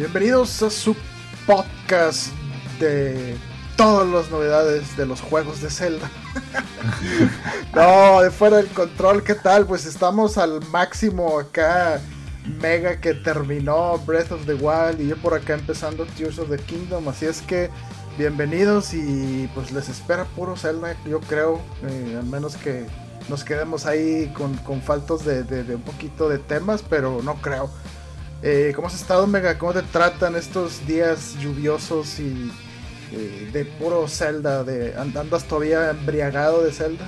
Bienvenidos a su podcast de todas las novedades de los juegos de Zelda. no, de fuera del control, ¿qué tal? Pues estamos al máximo acá. Mega que terminó Breath of the Wild y yo por acá empezando Tears of the Kingdom. Así es que bienvenidos y pues les espera puro Zelda, yo creo. eh, al menos que nos quedemos ahí con, con faltos de, de- de un poquito de temas, pero no creo. Eh, ¿Cómo has estado, Mega? ¿Cómo te tratan estos días lluviosos y eh, de puro Zelda? De, and- ¿Andas todavía embriagado de Zelda?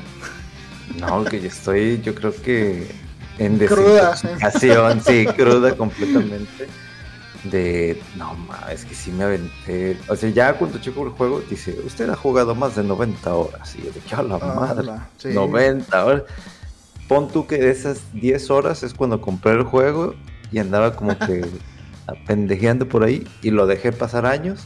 No, que yo estoy, yo creo que en Cruda. desintoxicación, sí, cruda completamente. De, no, ma, es que sí me aventé. O sea, ya cuando checo el juego, dice, usted ha jugado más de 90 horas. Y yo de que a la Ah, madre, sí. 90 horas. Pon tú que de esas 10 horas es cuando compré el juego y andaba como que pendejeando por ahí y lo dejé pasar años.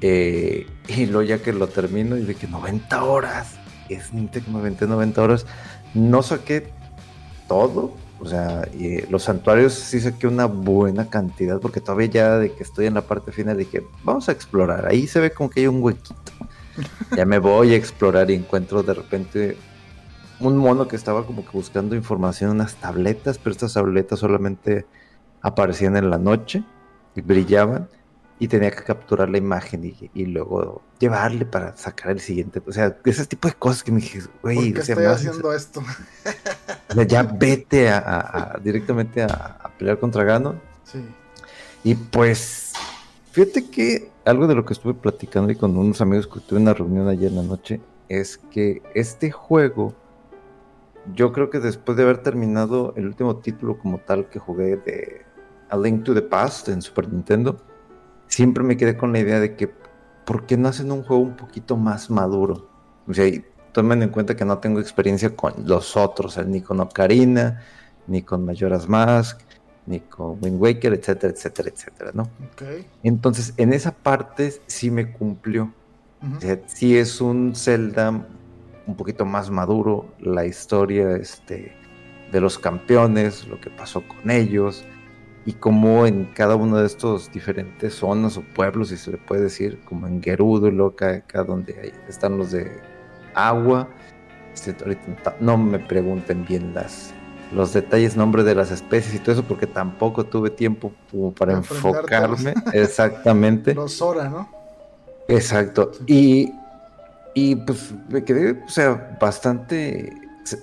Eh, y luego ya que lo termino y de que 90 horas. Es que me aventé 90 horas. No saqué todo. O sea, y, los santuarios sí saqué una buena cantidad porque todavía ya de que estoy en la parte final dije, vamos a explorar. Ahí se ve como que hay un huequito. Ya me voy a explorar y encuentro de repente un mono que estaba como que buscando información en unas tabletas, pero estas tabletas solamente aparecían en la noche y brillaban y tenía que capturar la imagen y, y luego llevarle para sacar el siguiente. O sea, ese tipo de cosas que me dije, ¿Por güey, qué o sea, estoy haciendo esto? o sea, ya vete a, a- a- directamente a, pelear contra Ganon. Sí. Y pues, fíjate que algo de lo que estuve platicando y con unos amigos que tuve en una reunión ayer en la noche es que este juego, yo creo que después de haber terminado el último título como tal que jugué de A Link to the Past en Super Nintendo, siempre me quedé con la idea de que, ¿por qué no hacen un juego un poquito más maduro? O sea, y tomen en cuenta que no tengo experiencia con los otros, ni con Ocarina, ni con Majora's Mask, ni con Wind Waker, etcétera, etcétera, etcétera, ¿no? Ok. Entonces, en esa parte sí me cumplió. Ujú. O sea, sí es un Zelda un poquito más maduro, la historia este, de los campeones, lo que pasó con ellos, y cómo en cada uno de estos diferentes zonas o pueblos, si se le puede decir, como en Gerudo, y luego acá, acá donde hay- están los de agua, este, ahorita no me pregunten bien las los detalles, nombre de las especies y todo eso, porque tampoco tuve tiempo como para enfocarme exactamente. Los Sora, ¿no? Exacto. Y, y pues me quedé, o sea, bastante.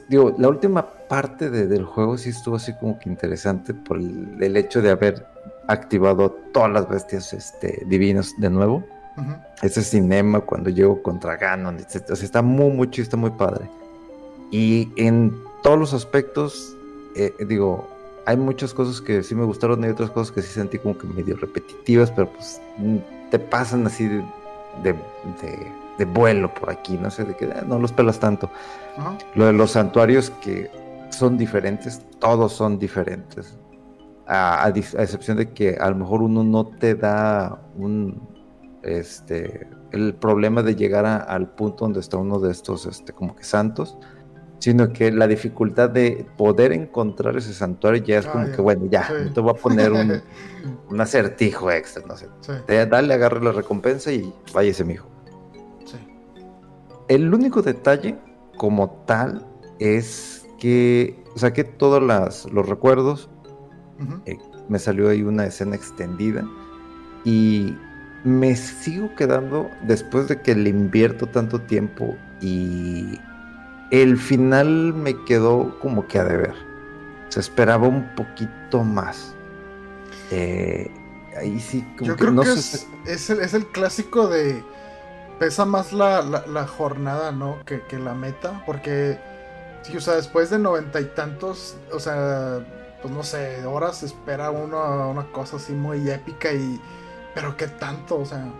Digo, la última parte de- del juego sí estuvo así como que interesante por el, el hecho de haber activado todas las bestias este, divinas de nuevo. Ese cinema cuando llego contra Ganon, etc. O sea, está muy, muy chido, está muy padre. Y en todos los aspectos, eh, digo, hay muchas cosas que sí me gustaron y hay otras cosas que sí sentí como que medio repetitivas, pero pues mm, te pasan así de, de, de- de vuelo por aquí, no sé, de que ah, no los pelas tanto. Lo de los santuarios que son diferentes, todos son diferentes. A, a excepción de que a lo mejor uno no te da un este el problema de llegar a- al punto donde está uno de estos este como que santos, sino que la dificultad de poder encontrar ese santuario ya es Ah, como ya. que bueno, ya, Sí. te voy a poner un, un acertijo extra, no sé. Sí, Te- Dale, agarre la recompensa y váyase, mijo. sí. El único detalle como tal es que saqué todos las- los recuerdos, eh, me salió ahí una escena extendida y me sigo quedando después de que le invierto tanto tiempo y el final me quedó como que a deber. se esperaba un poquito más. Eh, ahí sí, como Yo creo que es, es, el, es, el, clásico de. Pesa más la, la, jornada, ¿no? Que, que, la meta. Porque. Sí, o sea, después de noventa y tantos. O sea. Pues no sé, horas espera uno una cosa así muy épica y. Pero qué tanto, o sea.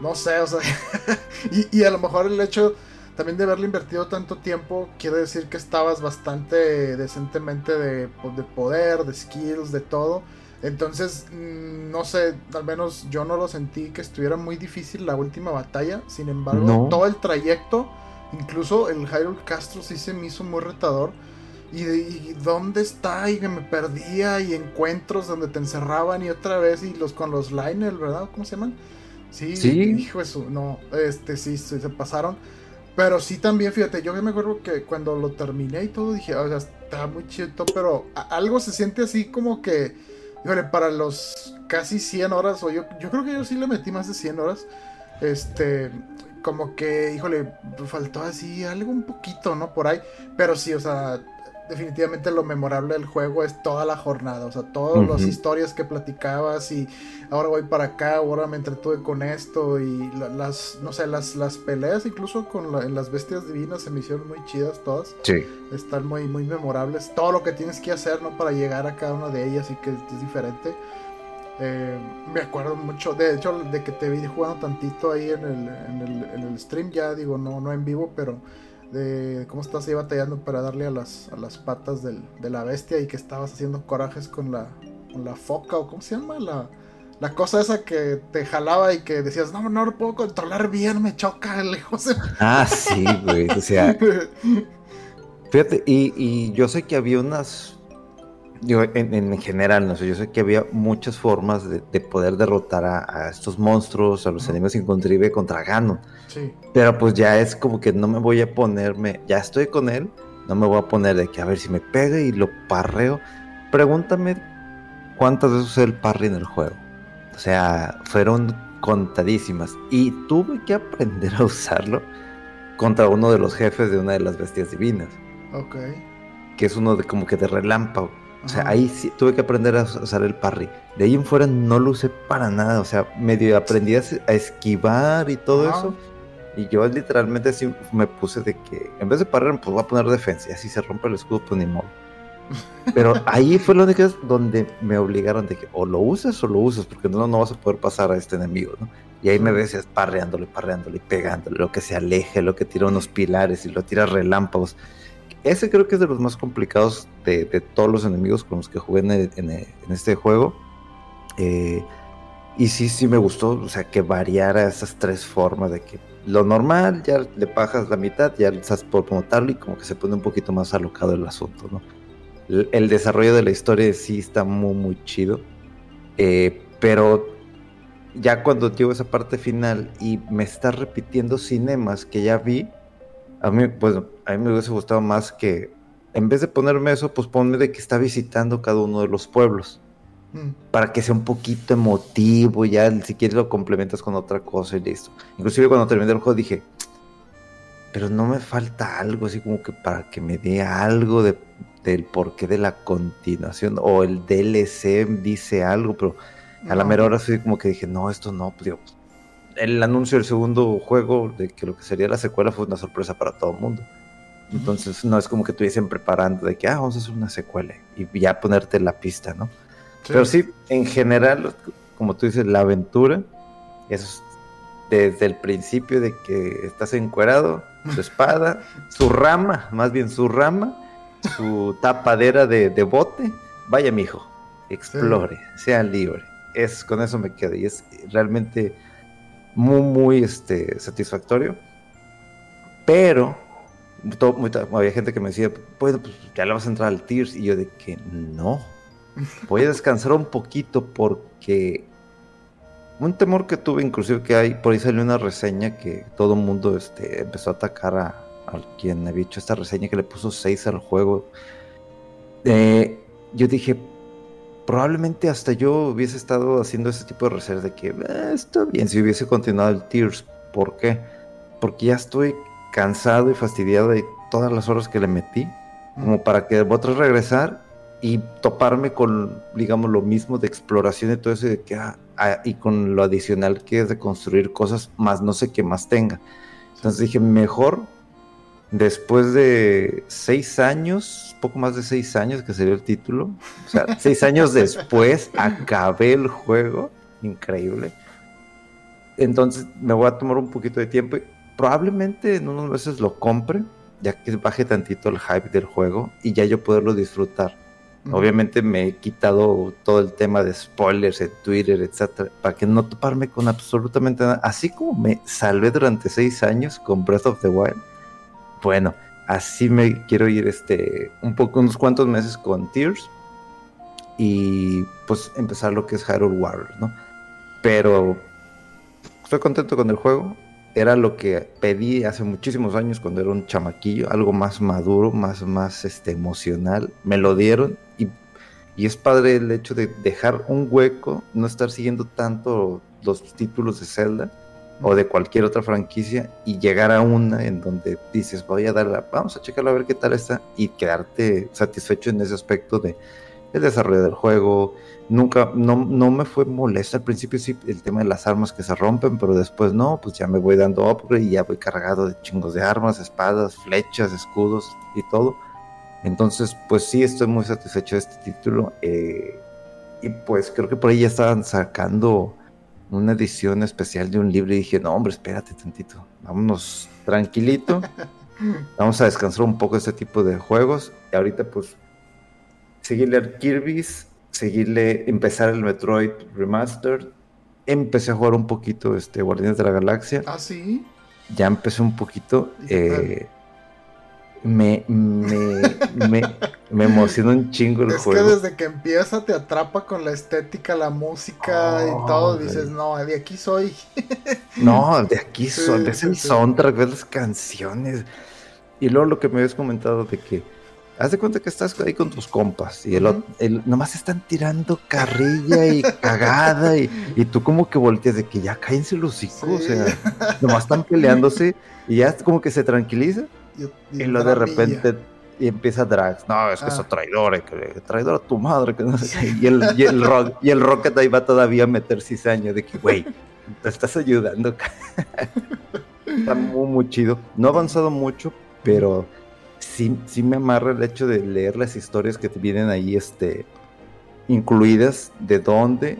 No sé, o sea. y, y a lo mejor el hecho también de haberle invertido tanto tiempo, quiere decir que estabas bastante decentemente de, pues, de poder, de skills, de todo. Entonces, mm, no sé, al menos yo no lo sentí que estuviera muy difícil la última batalla. Sin embargo, todo el trayecto, incluso el Hyrule Castro sí se me hizo muy retador. Y, dónde está, y que me perdía, y encuentros donde te encerraban, y otra vez, y los con los liners, ¿verdad? ¿Cómo se llaman? Sí, ¿Sí? hijo eso, no, este sí, se pasaron. Pero sí también, fíjate, yo me acuerdo que cuando lo terminé y todo dije, o sea, está muy chido, pero algo se siente así como que Híjole, para los casi 100 horas, o yo, yo creo que yo sí le metí más de 100 horas. Este, como que, híjole, faltó así algo un poquito, ¿no? Por ahí. Pero sí, o sea, definitivamente lo memorable del juego es toda la jornada, o sea, todas las historias que platicabas y ahora voy para acá, ahora me entretuve con esto y las, no sé, las, las peleas incluso con las bestias divinas se me hicieron muy chidas todas. Sí. Están muy, muy memorables. Todo lo que tienes que hacer, ¿no? Para llegar a cada una de ellas y que es diferente. Eh, me acuerdo mucho, de hecho, de que te vi jugando tantito ahí en el, en el, en el stream, ya digo, no, no en vivo, pero de cómo estás ahí batallando para darle a las, a las patas del, de la bestia y que estabas haciendo corajes con la, con la foca o cómo se llama la, la cosa esa que te jalaba y que decías, no, no lo puedo controlar bien, me choca lejos. Ah, sí, güey, o sea, fíjate, y, y yo sé que había unas yo, en, general, no sé, yo sé que había muchas formas de, poder derrotar a, estos monstruos, a los enemigos incontrive contra Ganon. Sí. Pero pues ya es como que no me voy a ponerme, ya estoy con él, no me voy a poner de que a ver si me pega y lo parreo. Pregúntame cuántas veces usé el parry en el juego. O sea, fueron contadísimas. Y tuve que aprender a usarlo contra uno de los jefes de una de las bestias divinas. Ok. Que es uno de como que de relámpago. O sea, ahí sí tuve que aprender a usar el parry. De ahí en fuera no lo usé para nada. O sea, medio aprendí a, esquivar y todo eso. Y yo literalmente así me puse de que en vez de parry, pues voy a poner defensa. Y así se rompe el escudo, pues ni modo. Pero ahí fue lo único donde me obligaron de que o lo usas o lo usas, porque no, no vas a poder pasar a este enemigo, ¿no? Y ahí me ves parreándole, parreándole, pegándole, lo que se aleje, lo que tira unos pilares y lo tira relámpagos. Ese creo que es de los más complicados de, todos los enemigos con los que jugué en, este juego. Eh, y sí, sí me gustó, o sea, que variara esas tres formas de que lo normal ya le bajas la mitad, ya estás por montarlo y como que se pone un poquito más alocado el asunto, ¿no? El, desarrollo de la historia sí está muy, muy chido. Eh, pero ya cuando llego esa parte final y me está repitiendo cinemas que ya vi, a mí, pues, a mí me hubiese gustado más que, en vez de ponerme eso, pues ponme de que está visitando cada uno de los pueblos. Mm. Para que sea un poquito emotivo, ya si quieres lo complementas con otra cosa y listo. Inclusive cuando terminé el juego dije, pero no me falta algo, así como que para que me dé algo de, del porqué de la continuación, o el DLC dice algo, pero a la mera hora fui como que dije, no, esto no, pues, digo, el anuncio del segundo juego de que lo que sería la secuela fue una sorpresa para todo el mundo. Entonces no es como que estuviesen preparando de que, ah, vamos a hacer una secuela y ya ponerte la pista, ¿no? Pero sí, en general, como tú dices, la aventura es desde el principio de que estás encuerado, su espada, su rama, más bien su rama, su tapadera de, bote, vaya mijo, explore, sea libre. Es, con eso me quedo y es realmente muy, muy este, satisfactorio. Pero había gente que me decía, pues, pues ya le vas a entrar al Tears. Y yo de que no. Voy a descansar un poquito porque un temor que tuve, inclusive que hay, por ahí salió una reseña que todo el mundo este, empezó a atacar a, quien había hecho esta reseña que le puso 6 al juego. Eh, yo dije, probablemente hasta yo hubiese estado haciendo ese tipo de reservas de que eh, está bien si hubiese continuado el Tears. ¿Por qué? Porque ya estoy cansado y fastidiado de todas las horas que le metí, como para que otra regresar y toparme con, digamos, lo mismo de exploración y todo eso, de que, ah, ah, y con lo adicional que es de construir cosas, más no sé qué más tenga. Entonces dije, mejor, después de seis años, poco más de seis años que sería el título, o sea, seis años después acabé el juego, increíble. Entonces me voy a tomar un poquito de tiempo y probablemente en unos meses lo compre, ya que baje tantito el hype del juego y ya yo poderlo disfrutar Obviamente me he quitado todo el tema de spoilers en Twitter, etcétera, para que no toparme con absolutamente nada. Así como me salvé durante seis años con Breath of the Wild, bueno, así me quiero ir este un poco, unos cuantos meses con Tears y pues empezar lo que es Hyrule Warriors, ¿no? Pero estoy contento con el juego era lo que pedí hace muchísimos años cuando era un chamaquillo, algo más maduro, más, más este, emocional. Me lo dieron y, y es padre el hecho de dejar un hueco, no estar siguiendo tanto los títulos de Zelda o de cualquier otra franquicia y llegar a una en donde dices, voy a darla, vamos a checarlo a ver qué tal está y quedarte satisfecho en ese aspecto de el desarrollo del juego, nunca, no, no me fue molesto. Al principio sí, el tema de las armas que se rompen, pero después no, pues ya me voy dando upgrade y ya voy cargado de chingos de armas, espadas, flechas, escudos y todo. Entonces, pues sí, estoy muy satisfecho de este título. Eh, y pues creo que por ahí ya estaban sacando una edición especial de un libro y dije, no, hombre, espérate tantito, vámonos tranquilito. Vamos a descansar un poco de este tipo de juegos. Y ahorita, pues, seguirle a Kirby's seguirle, empezar el Metroid Remastered. Empecé a jugar un poquito este Guardianes de la Galaxia. Ah, sí. Ya empecé un poquito. Eh, me, me, me, me, emociona un chingo el juego. Es que desde que empieza te atrapa con la estética, la música y todo. Dices, no, de aquí soy. no, de aquí soy. ves el soundtrack, ves las canciones. Y luego lo que me habías comentado de que haz de cuenta que estás ahí con tus compas y el, el nomás están tirando carrilla y cagada y, tú como que volteas de que ya cállense los hijos, o sea, nomás están peleándose y ya como que se tranquiliza y, luego de repente y empieza Drax, no, es que es ah. traidor, eh, que, traidor a tu madre, que no sé y el, y el, y el Rocket ahí va todavía a meter cizaña de que, güey, te estás ayudando. Está muy, muy chido. No ha avanzado mucho, pero sí, sí me amarra el hecho de leer las historias que te vienen ahí este, incluidas, de dónde,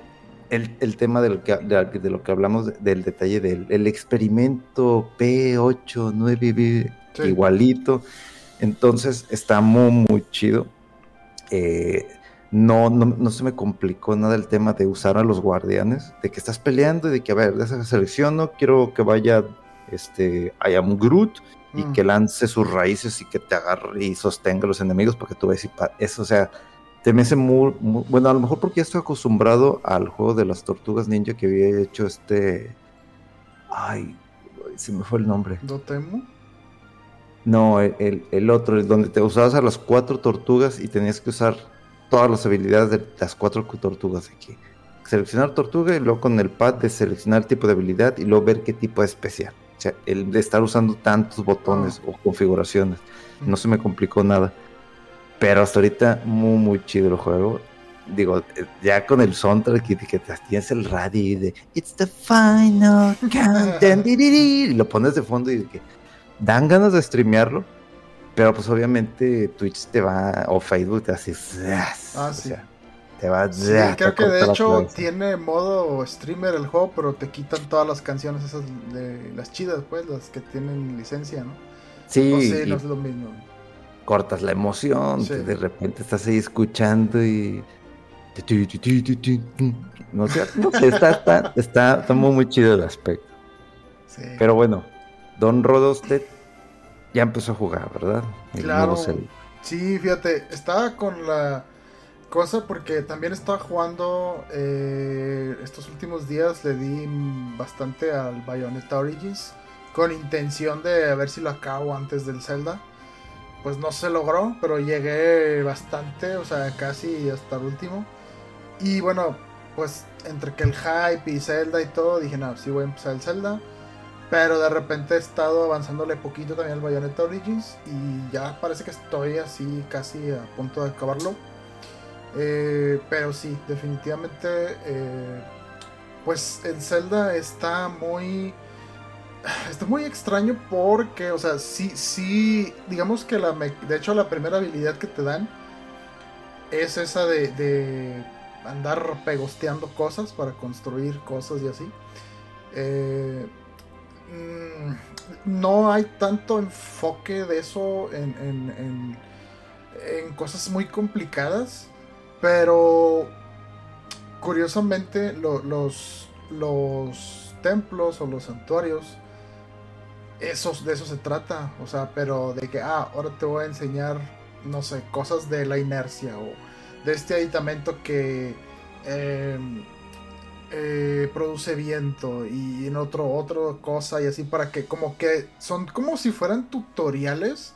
el, tema de lo, que, de, lo que hablamos, del detalle del el experimento P8, 9B, igualito. Entonces está muy, muy chido. Eh, no, no, se me complicó nada el tema de usar a los guardianes, de que estás peleando y de que, a ver, de esa selección no quiero que vaya este, I am Groot y mm. que lance sus raíces y que te agarre y sostenga a los enemigos porque tú ves y eso, o sea, te me hace muy, bueno, a lo mejor porque ya estoy acostumbrado al juego de las tortugas ninja que había hecho este, ay, se me fue el nombre. ¿Dotemu? No, el, el otro, el donde te usabas a las cuatro tortugas y tenías que usar todas las habilidades de las cuatro tortugas aquí. Seleccionar tortuga y luego con el pad de seleccionar tipo de habilidad y luego ver qué tipo es especial. O sea, el de estar usando tantos botones ah. o configuraciones. No se me complicó nada. Pero hasta ahorita, muy, muy chido el juego. Digo, ya con el soundtrack y que tienes el radio de It's the final countdown y lo pones de fondo y que dan ganas de streamearlo. Pero pues obviamente Twitch te va, o Facebook te hace. Ah, sí. Te va sí, creo que de hecho tiene modo streamer el juego, pero te quitan todas las canciones esas de las chidas, pues, las que tienen licencia, ¿no? Sí. No no es lo mismo. Cortas la emoción, de repente estás ahí escuchando y. No sé, no sé está, está, está, muy, muy chido el aspecto. Sí. Pero bueno, Don Rodosted ya empezó a jugar, ¿verdad? claro. Sí, fíjate, estaba con la cosa porque también estaba jugando eh, estos últimos días le di bastante al Bayonetta Origins con intención de ver si lo acabo antes del Zelda. Pues no se logró pero llegué bastante o sea casi hasta el último. Y bueno pues entre que el hype y Zelda y todo dije no sí voy a empezar el Zelda pero de repente he estado avanzándole poquito también al Bayonetta Origins y ya parece que estoy así casi a punto de acabarlo Eh, pero sí, definitivamente, eh, pues el Zelda está muy... Está muy extraño porque, o sea, sí, sí, digamos que la... De hecho, la primera habilidad que te dan es esa de, de andar pegosteando cosas para construir cosas y así. Eh, mm, no hay tanto enfoque de eso en, en, en, cosas muy complicadas, pero curiosamente los, los templos o los santuarios, esos, de eso se trata, o sea, pero de que, ah, ahora te voy a enseñar, no sé, cosas de la inercia o de este aditamento que... Em, eh, produce viento y en otro otra cosa y así para que como que son como si fueran tutoriales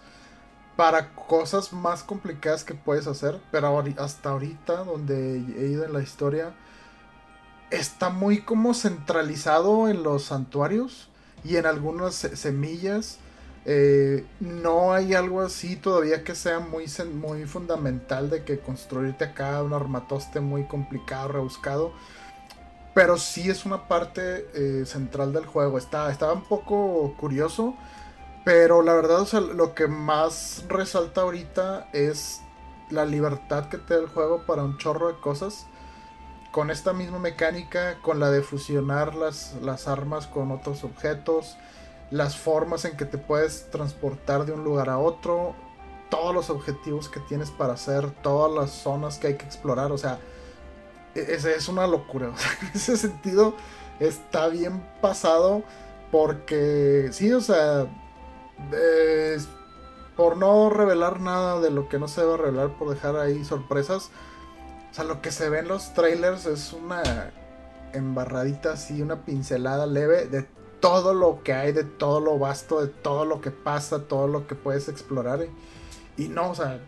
para cosas más complicadas que puedes hacer pero hasta ahorita donde he ido en la historia está muy como centralizado en los santuarios y en algunas semillas eh, no hay algo así todavía que sea muy, muy fundamental de que construirte acá un armatoste muy complicado, rebuscado pero sí es una parte eh, central del juego. Está, estaba un poco curioso. Pero la verdad, o sea, lo que más resalta ahorita es la libertad que te da el juego para un chorro de cosas. Con esta misma mecánica, con la de fusionar las, las armas con otros objetos, las formas en que te puedes transportar de un lugar a otro, todos los objetivos que tienes para hacer, todas las zonas que hay que explorar, o sea, es, es una locura. en ese sentido está bien pasado porque sí, o sea, por no revelar nada de lo que no se debe revelar, por dejar ahí sorpresas. O sea, lo que se ve en los trailers es una embarradita así, una pincelada leve de todo lo que hay, de todo lo vasto, de todo lo que pasa, todo lo que puedes explorar. Y no, o sea,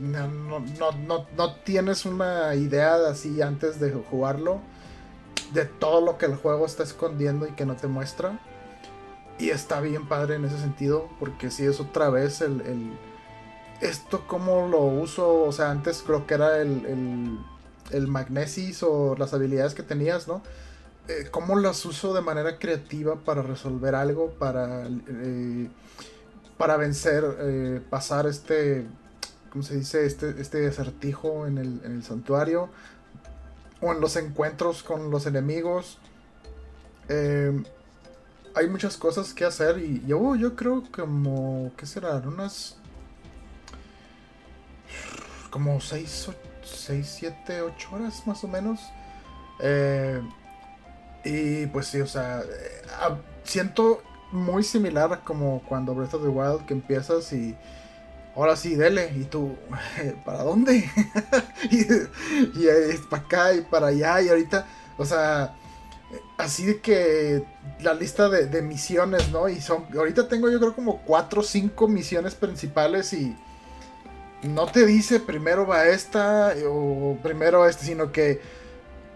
no, no, no, tienes una idea así antes de jugarlo de todo lo que el juego está escondiendo y que no te muestra. Y está bien padre en ese sentido, porque si es otra vez el, esto como lo uso, o sea, antes creo que era el, el, magnesis o las habilidades que tenías, ¿no? Eh, cómo las uso de manera creativa para resolver algo, para, eh, para vencer, eh, pasar este ¿cómo se dice? Este, este acertijo en el, santuario. O en los encuentros con los enemigos. Hay muchas cosas que hacer y yo, yo creo como, ¿qué serán? Unas... Como 6, 7, 8 horas más o menos. Eh, y pues sí, o sea, eh, siento muy similar como cuando Breath of the Wild que empiezas y ahora sí, dele. Y tú, ¿para dónde? y, es para acá y para allá. Y ahorita, o sea, así de que la lista de, misiones, ¿no? Y son, ahorita tengo yo creo como 4 o 5 misiones principales y no te dice primero va esta o primero este, sino que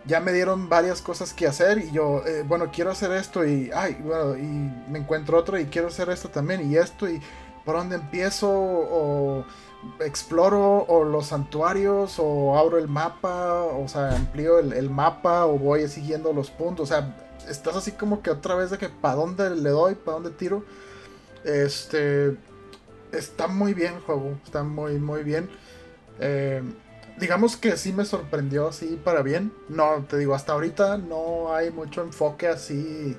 ya me dieron varias cosas que hacer y yo, eh, bueno, quiero hacer esto y, ay, bueno, y me encuentro otro y quiero hacer esto también y esto y por dónde empiezo o exploro o los santuarios o abro el mapa, o sea, amplío el, mapa o voy siguiendo los puntos, o sea, estás así como que otra vez de que para dónde le doy, para dónde tiro. Este está muy bien el juego, está muy muy bien. Eh, digamos que sí me sorprendió así para bien. No, te digo, hasta ahorita no hay mucho enfoque así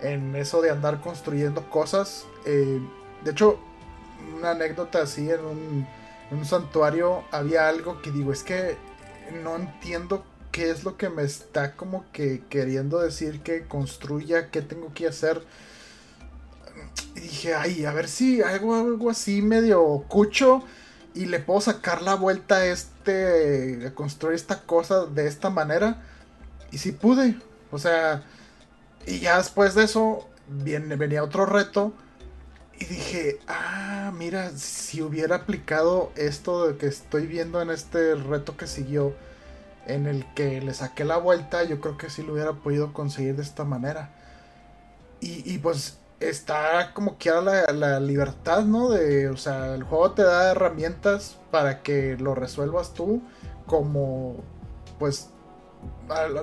en eso de andar construyendo cosas. Eh, de hecho, una anécdota así en un, santuario había algo que digo, es que no entiendo qué es lo que me está como que queriendo decir que construya, qué tengo que hacer. Y dije, ay, a ver si hago algo así medio cucho y le puedo sacar la vuelta a este, a construir esta cosa de esta manera. Y si pude, o sea, y ya después de eso viene, venía otro reto y dije, ah, mira, si hubiera aplicado esto de que estoy viendo en este reto que siguió, en el que le saqué la vuelta, yo creo que sí lo hubiera podido conseguir de esta manera. Y, pues está como que la, la libertad, ¿no? De, o sea, el juego te da herramientas para que lo resuelvas tú como, pues,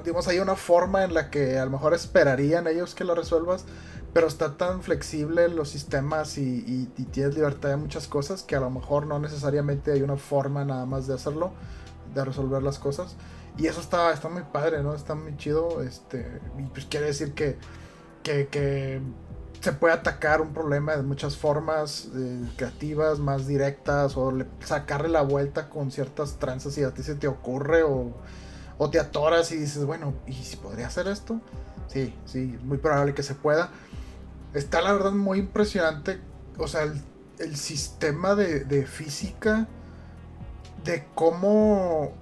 digamos, hay una forma en la que a lo mejor esperarían ellos que lo resuelvas, pero está tan flexible los sistemas y, tienes libertad de muchas cosas que a lo mejor no necesariamente hay una forma nada más de hacerlo, de resolver las cosas. Y eso está, está muy padre, ¿no? Está muy chido. Este, y pues quiere decir que, que, se puede atacar un problema de muchas formas eh, creativas, más directas, o sacarle la vuelta con ciertas tranzas y a ti se te ocurre, o, o te atoras y dices, bueno, ¿y si podría hacer esto? Sí, sí, muy probable que se pueda. Está la verdad muy impresionante. O sea, el, sistema de, física, de cómo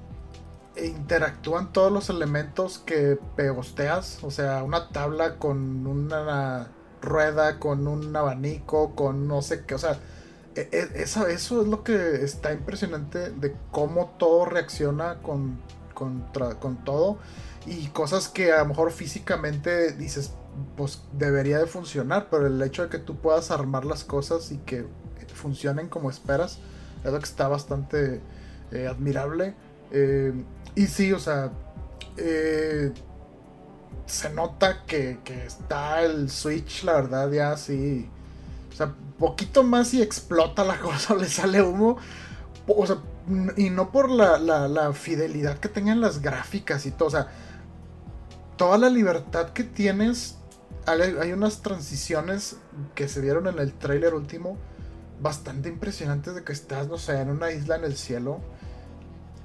interactúan todos los elementos que pegosteas. O sea, una tabla con una rueda, con un abanico, con no sé qué. O sea, e, e, eso, eso es lo que está impresionante de cómo todo reacciona con, con todo. Y cosas que a lo mejor físicamente dices, pues debería de funcionar, pero el hecho de que tú puedas armar las cosas y que funcionen como esperas, es lo que está bastante eh, admirable. Eh, y sí, o sea, eh, se nota que, está el Switch, la verdad, ya así. O sea, poquito más y explota la cosa, le sale humo. O sea, y no por la, la fidelidad que tengan las gráficas y todo. O sea, toda la libertad que tienes hay, unas transiciones que se vieron en el trailer último bastante impresionantes de que estás, no sé, en una isla en el cielo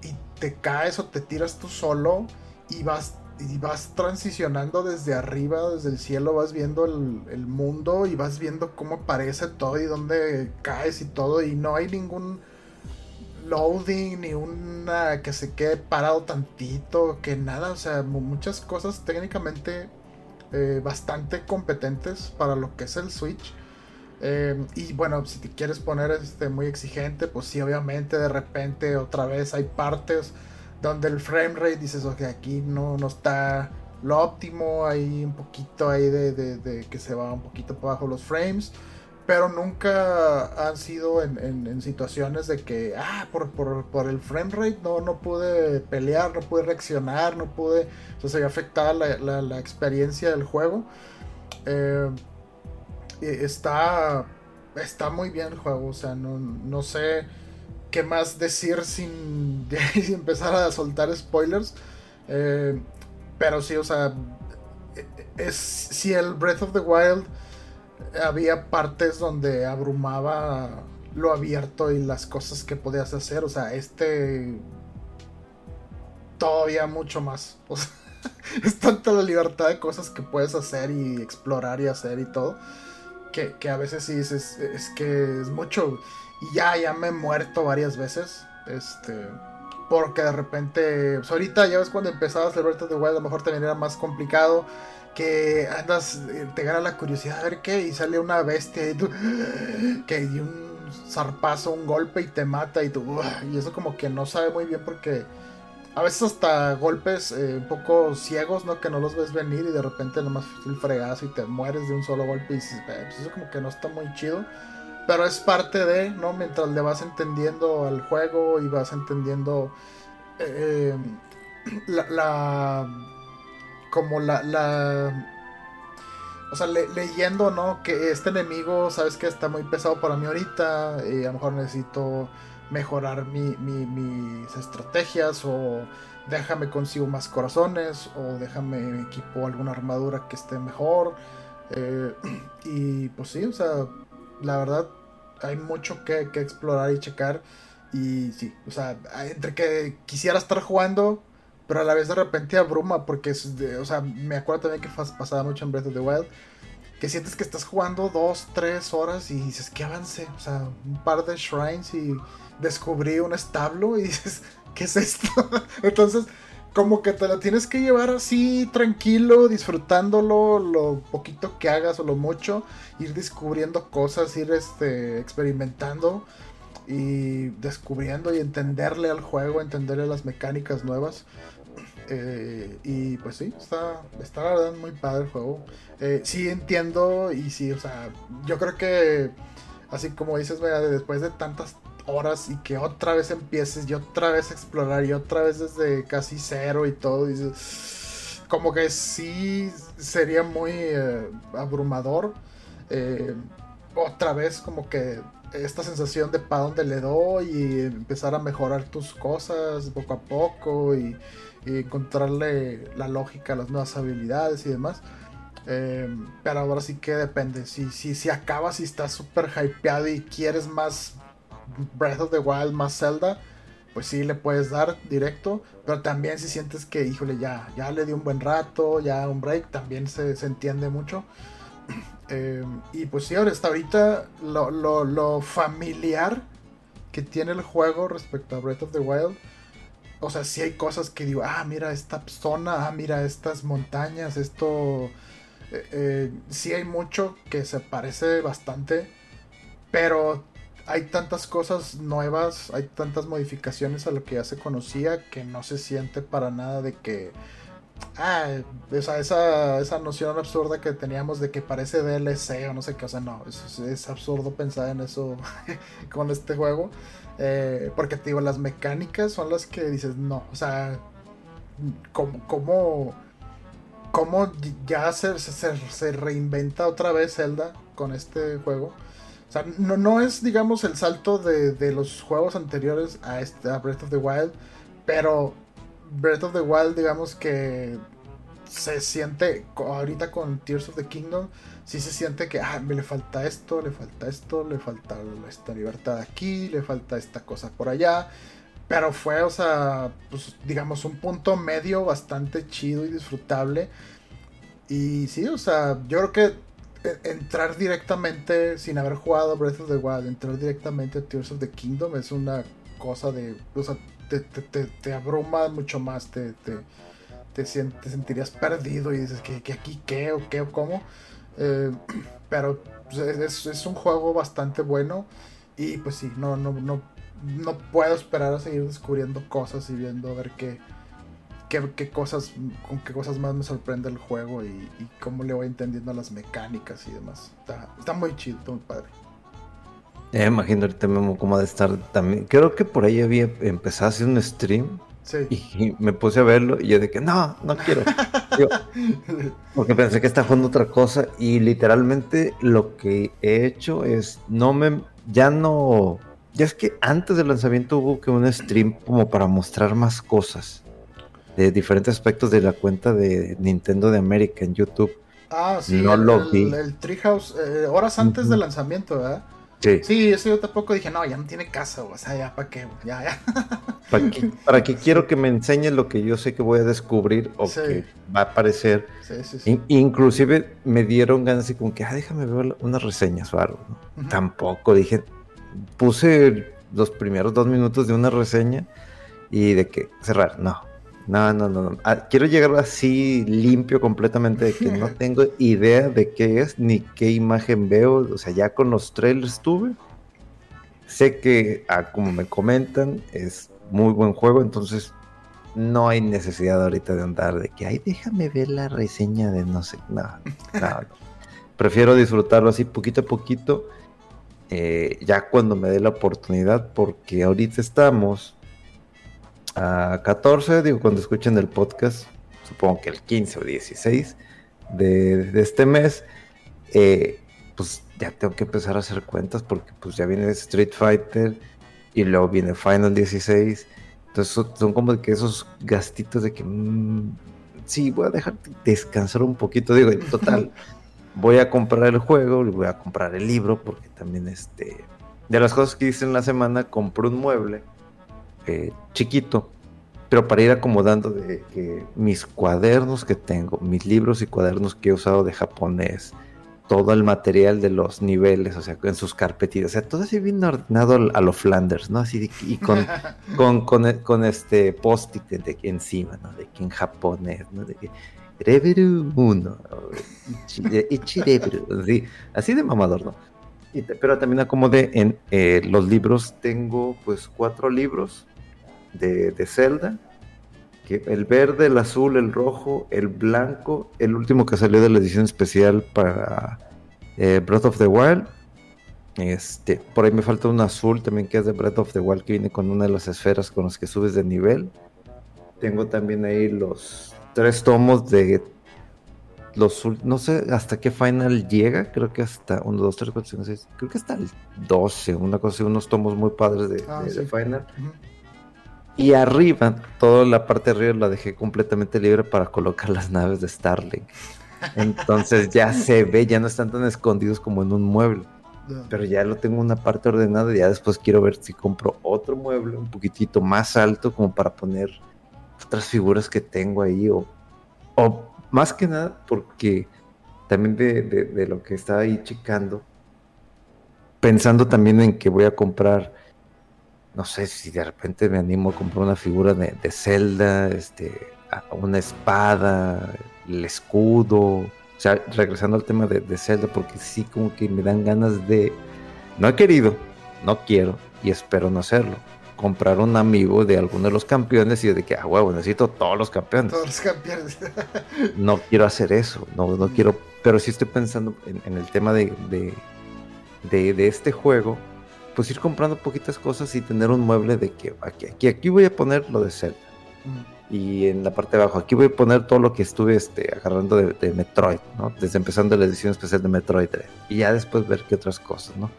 y te caes o te tiras tú solo y vas y vas transicionando desde arriba, desde el cielo, vas viendo el, el, mundo y vas viendo cómo aparece todo y dónde caes y todo. Y no hay ningún loading ni una que se quede parado tantito, que nada. O sea, muchas cosas técnicamente eh, bastante competentes para lo que es el Switch. Eh, y bueno, si te quieres poner este, muy exigente, pues sí, obviamente de repente otra vez hay partes donde el frame rate dices, ok, aquí no, no está lo óptimo, hay un poquito ahí de, de que se va un poquito para abajo los frames pero nunca han sido en, situaciones de que, ah, por, el frame rate no, no pude pelear, no pude reaccionar, no pude, o sea, se afectada la, la, experiencia del juego. Eh, está, está muy bien el juego, o sea, no, sé qué más decir sin, empezar a soltar spoilers. Eh, pero sí, o sea, es, si el Breath of the Wild había partes donde abrumaba lo abierto y las cosas que podías hacer. O sea, este todavía mucho más. O sea, es tanta la libertad de cosas que puedes hacer y explorar y hacer y todo. Que, a veces sí dices, es, que es mucho. Y ya, ya me he muerto varias veces. Este. Porque de repente. Pues ahorita ya ves cuando empezabas el Breath of the Wild, a lo mejor también era más complicado que andas, eh, te gana la curiosidad a ver qué, y sale una bestia y tú, que hay un zarpazo, un golpe y te mata y tú, y eso como que no sabe muy bien porque a veces hasta golpes eh, un poco ciegos, ¿no? Que no los ves venir y de repente nomás el fregazo y te mueres de un solo golpe y dices, pues eso como que no está muy chido. Pero es parte de, ¿no? Mientras le vas entendiendo al juego y vas entendiendo eh, la como la, la o sea, leyendo, ¿no? Que este enemigo, sabes que está muy pesado para mí ahorita, y a lo mejor necesito mejorar mi, mis estrategias, o déjame consigo más corazones, o déjame equipo alguna armadura que esté mejor. Eh, y pues sí, o sea, la verdad, hay mucho que, que explorar y checar. Y sí, o sea, entre que quisiera estar jugando pero a la vez de repente abruma porque, o sea, me acuerdo también que pasaba mucho en Breath of the Wild, que sientes que estás jugando dos, tres horas y dices, ¿qué avance? O sea, un par de shrines y descubrí un establo y dices, ¿qué es esto? Entonces, como que te lo tienes que llevar así tranquilo, disfrutándolo, lo poquito que hagas o lo mucho, ir descubriendo cosas, ir este, experimentando y descubriendo y entenderle al juego, entenderle las mecánicas nuevas. Eh, y pues sí, está, está la verdad muy padre el juego. Eh, sí entiendo y sí, o sea, yo creo que así como dices, vea, después de tantas horas y que otra vez empieces y otra vez explorar y otra vez desde casi cero y todo, dices, como que sí sería muy eh, abrumador. otra vez como que esta sensación de para dónde le doy y empezar a mejorar tus cosas poco a poco y, encontrarle la lógica las nuevas habilidades y demás. Eh, pero ahora sí que depende. Si, si, si acabas y estás súper hypeado y quieres más Breath of the Wild, más Zelda, pues sí le puedes dar directo. Pero también si sientes que, híjole, ya, ya le di un buen rato, ya un break, también se, se entiende mucho. Eh, y pues sí, ahora hasta ahorita lo, familiar que tiene el juego respecto a Breath of the Wild. O sea, sí hay cosas que digo, ah, mira esta zona, ah, mira estas montañas, esto... Eh, eh, sí hay mucho que se parece bastante, pero hay tantas cosas nuevas, hay tantas modificaciones a lo que ya se conocía que no se siente para nada de que ah, esa, esa, esa noción absurda que teníamos de que parece DLC o no sé qué, o sea, no, es, absurdo pensar en eso con este juego. Eh, porque te digo, las mecánicas son las que dices, no, o sea, ¿cómo, cómo, cómo ya se, se, reinventa otra vez Zelda con este juego? O sea, no, no es, digamos, el salto de, de los juegos anteriores a, este, a Breath of the Wild, pero Breath of the Wild, digamos que se siente, ahorita con Tears of the Kingdom, sí se siente que ah, me le falta esto, le falta esto, le falta esta libertad aquí, le falta esta cosa por allá. Pero fue, o sea, pues digamos, un punto medio bastante chido y disfrutable. Y sí, o sea, yo creo que e, entrar directamente, sin haber jugado Breath of the Wild, entrar directamente a Tears of the Kingdom es una cosa de. O sea, te, abruma mucho más, te, te, sentirías perdido y dices que, aquí qué o qué o cómo. Eh, pero pues, es, un juego bastante bueno y pues sí, no, no, no, no puedo esperar a seguir descubriendo cosas y viendo a ver qué, qué, cosas, con qué cosas más me sorprende el juego y, cómo le voy entendiendo las mecánicas y demás. Está, está muy chido, muy padre. Eh, imagino ahorita mismo cómo de estar también. Creo que por ahí había empezado a hacer un stream. Y me puse a verlo y yo de que no, no quiero. porque pensé que estaba jugando otra cosa y literalmente lo que he hecho es no me ya no ya es que antes del lanzamiento hubo que un stream como para mostrar más cosas de diferentes aspectos de la cuenta de Nintendo de América en YouTube. Ah, sí, no lo vi. El, Treehouse eh, horas antes del lanzamiento, ¿verdad? Sí. eso yo tampoco dije, no, ya no tiene caso, o sea, ya para qué, ya, ya. ¿Para qué, quiero que me enseñe lo que yo sé que voy a descubrir o que va a aparecer? Sí, sí, sí. inclusive me dieron ganas así como que, ah, déjame ver unas reseñas o algo. Tampoco, dije, puse los primeros dos minutos de una reseña y de que cerrar, no, no, no, no. Ah, quiero llegar así limpio completamente de que no tengo idea de qué es ni qué imagen veo. O sea, ya con los trailers tuve. Sé que, ah, como me comentan, es muy buen juego, entonces no hay necesidad ahorita de andar de que, ay, déjame ver la reseña de no sé, nada. Prefiero disfrutarlo así poquito a poquito, eh, ya cuando me dé la oportunidad, porque ahorita estamos a 14, digo, cuando escuchen el podcast, supongo que el 15 o 16 de, este mes, eh, pues ya tengo que empezar a hacer cuentas porque pues ya viene Street Fighter y luego viene Final 16. Entonces son, como que esos gastitos de que mm, sí, voy a dejar descansar un poquito. Digo, en total, voy a comprar el juego, voy a comprar el libro porque también este... De las cosas que hice en la semana, compré un mueble eh, chiquito, pero para ir acomodando de que mis cuadernos que tengo, mis libros y cuadernos que he usado de japonés, todo el material de los niveles, o sea, en sus carpetitas, o sea, todo así bien ordenado a los Flanders, ¿no? Así y con, con, con, este post-it de, encima, ¿no? De que en japonés, ¿no? De que Reveru 1, Ichireveru, así, así de mamador, ¿no? pero también acomodé en eh, los libros, tengo pues cuatro libros de, Zelda, que el verde, el azul, el rojo, el blanco, el último que salió de la edición especial para eh, Breath of the Wild. Este, por ahí me falta un azul también que es de Breath of the Wild que viene con una de las esferas con las que subes de nivel. Tengo también ahí los tres tomos de los no sé hasta qué final llega, creo que hasta 1, 2, 3, 4, 5, 6, creo que hasta el 12, una cosa así, unos tomos muy padres de, Ah, de- sí. de final. Y arriba, toda la parte de arriba la dejé completamente libre para colocar las naves de Starlink. Entonces ya se ve, ya no están tan escondidos como en un mueble. Pero ya lo tengo una parte ordenada y ya después quiero ver si compro otro mueble un poquitito más alto como para poner otras figuras que tengo ahí o, o más que nada porque también de, de- de lo que estaba ahí checando, pensando también en que voy a comprar, no sé si de repente me animo a comprar una figura de, de Zelda, este, una espada, el escudo, o sea, regresando al tema de, de Zelda, porque sí como que me dan ganas de, no he querido, no quiero y espero no hacerlo. Comprar un amigo de alguno de los campeones y de que, ah, huevo, necesito todos los campeones Todos los campeones. no quiero hacer eso, no, no quiero, pero sí estoy pensando en, en el tema de, de, de- de este juego, pues ir comprando poquitas cosas y tener un mueble de que aquí, aquí, aquí voy a poner lo de Zelda Mm, y en la parte de abajo aquí voy a poner todo lo que estuve este, agarrando de, de Metroid, ¿no? Desde empezando la edición especial de Metroid 3 y ya después ver qué otras cosas, ¿no?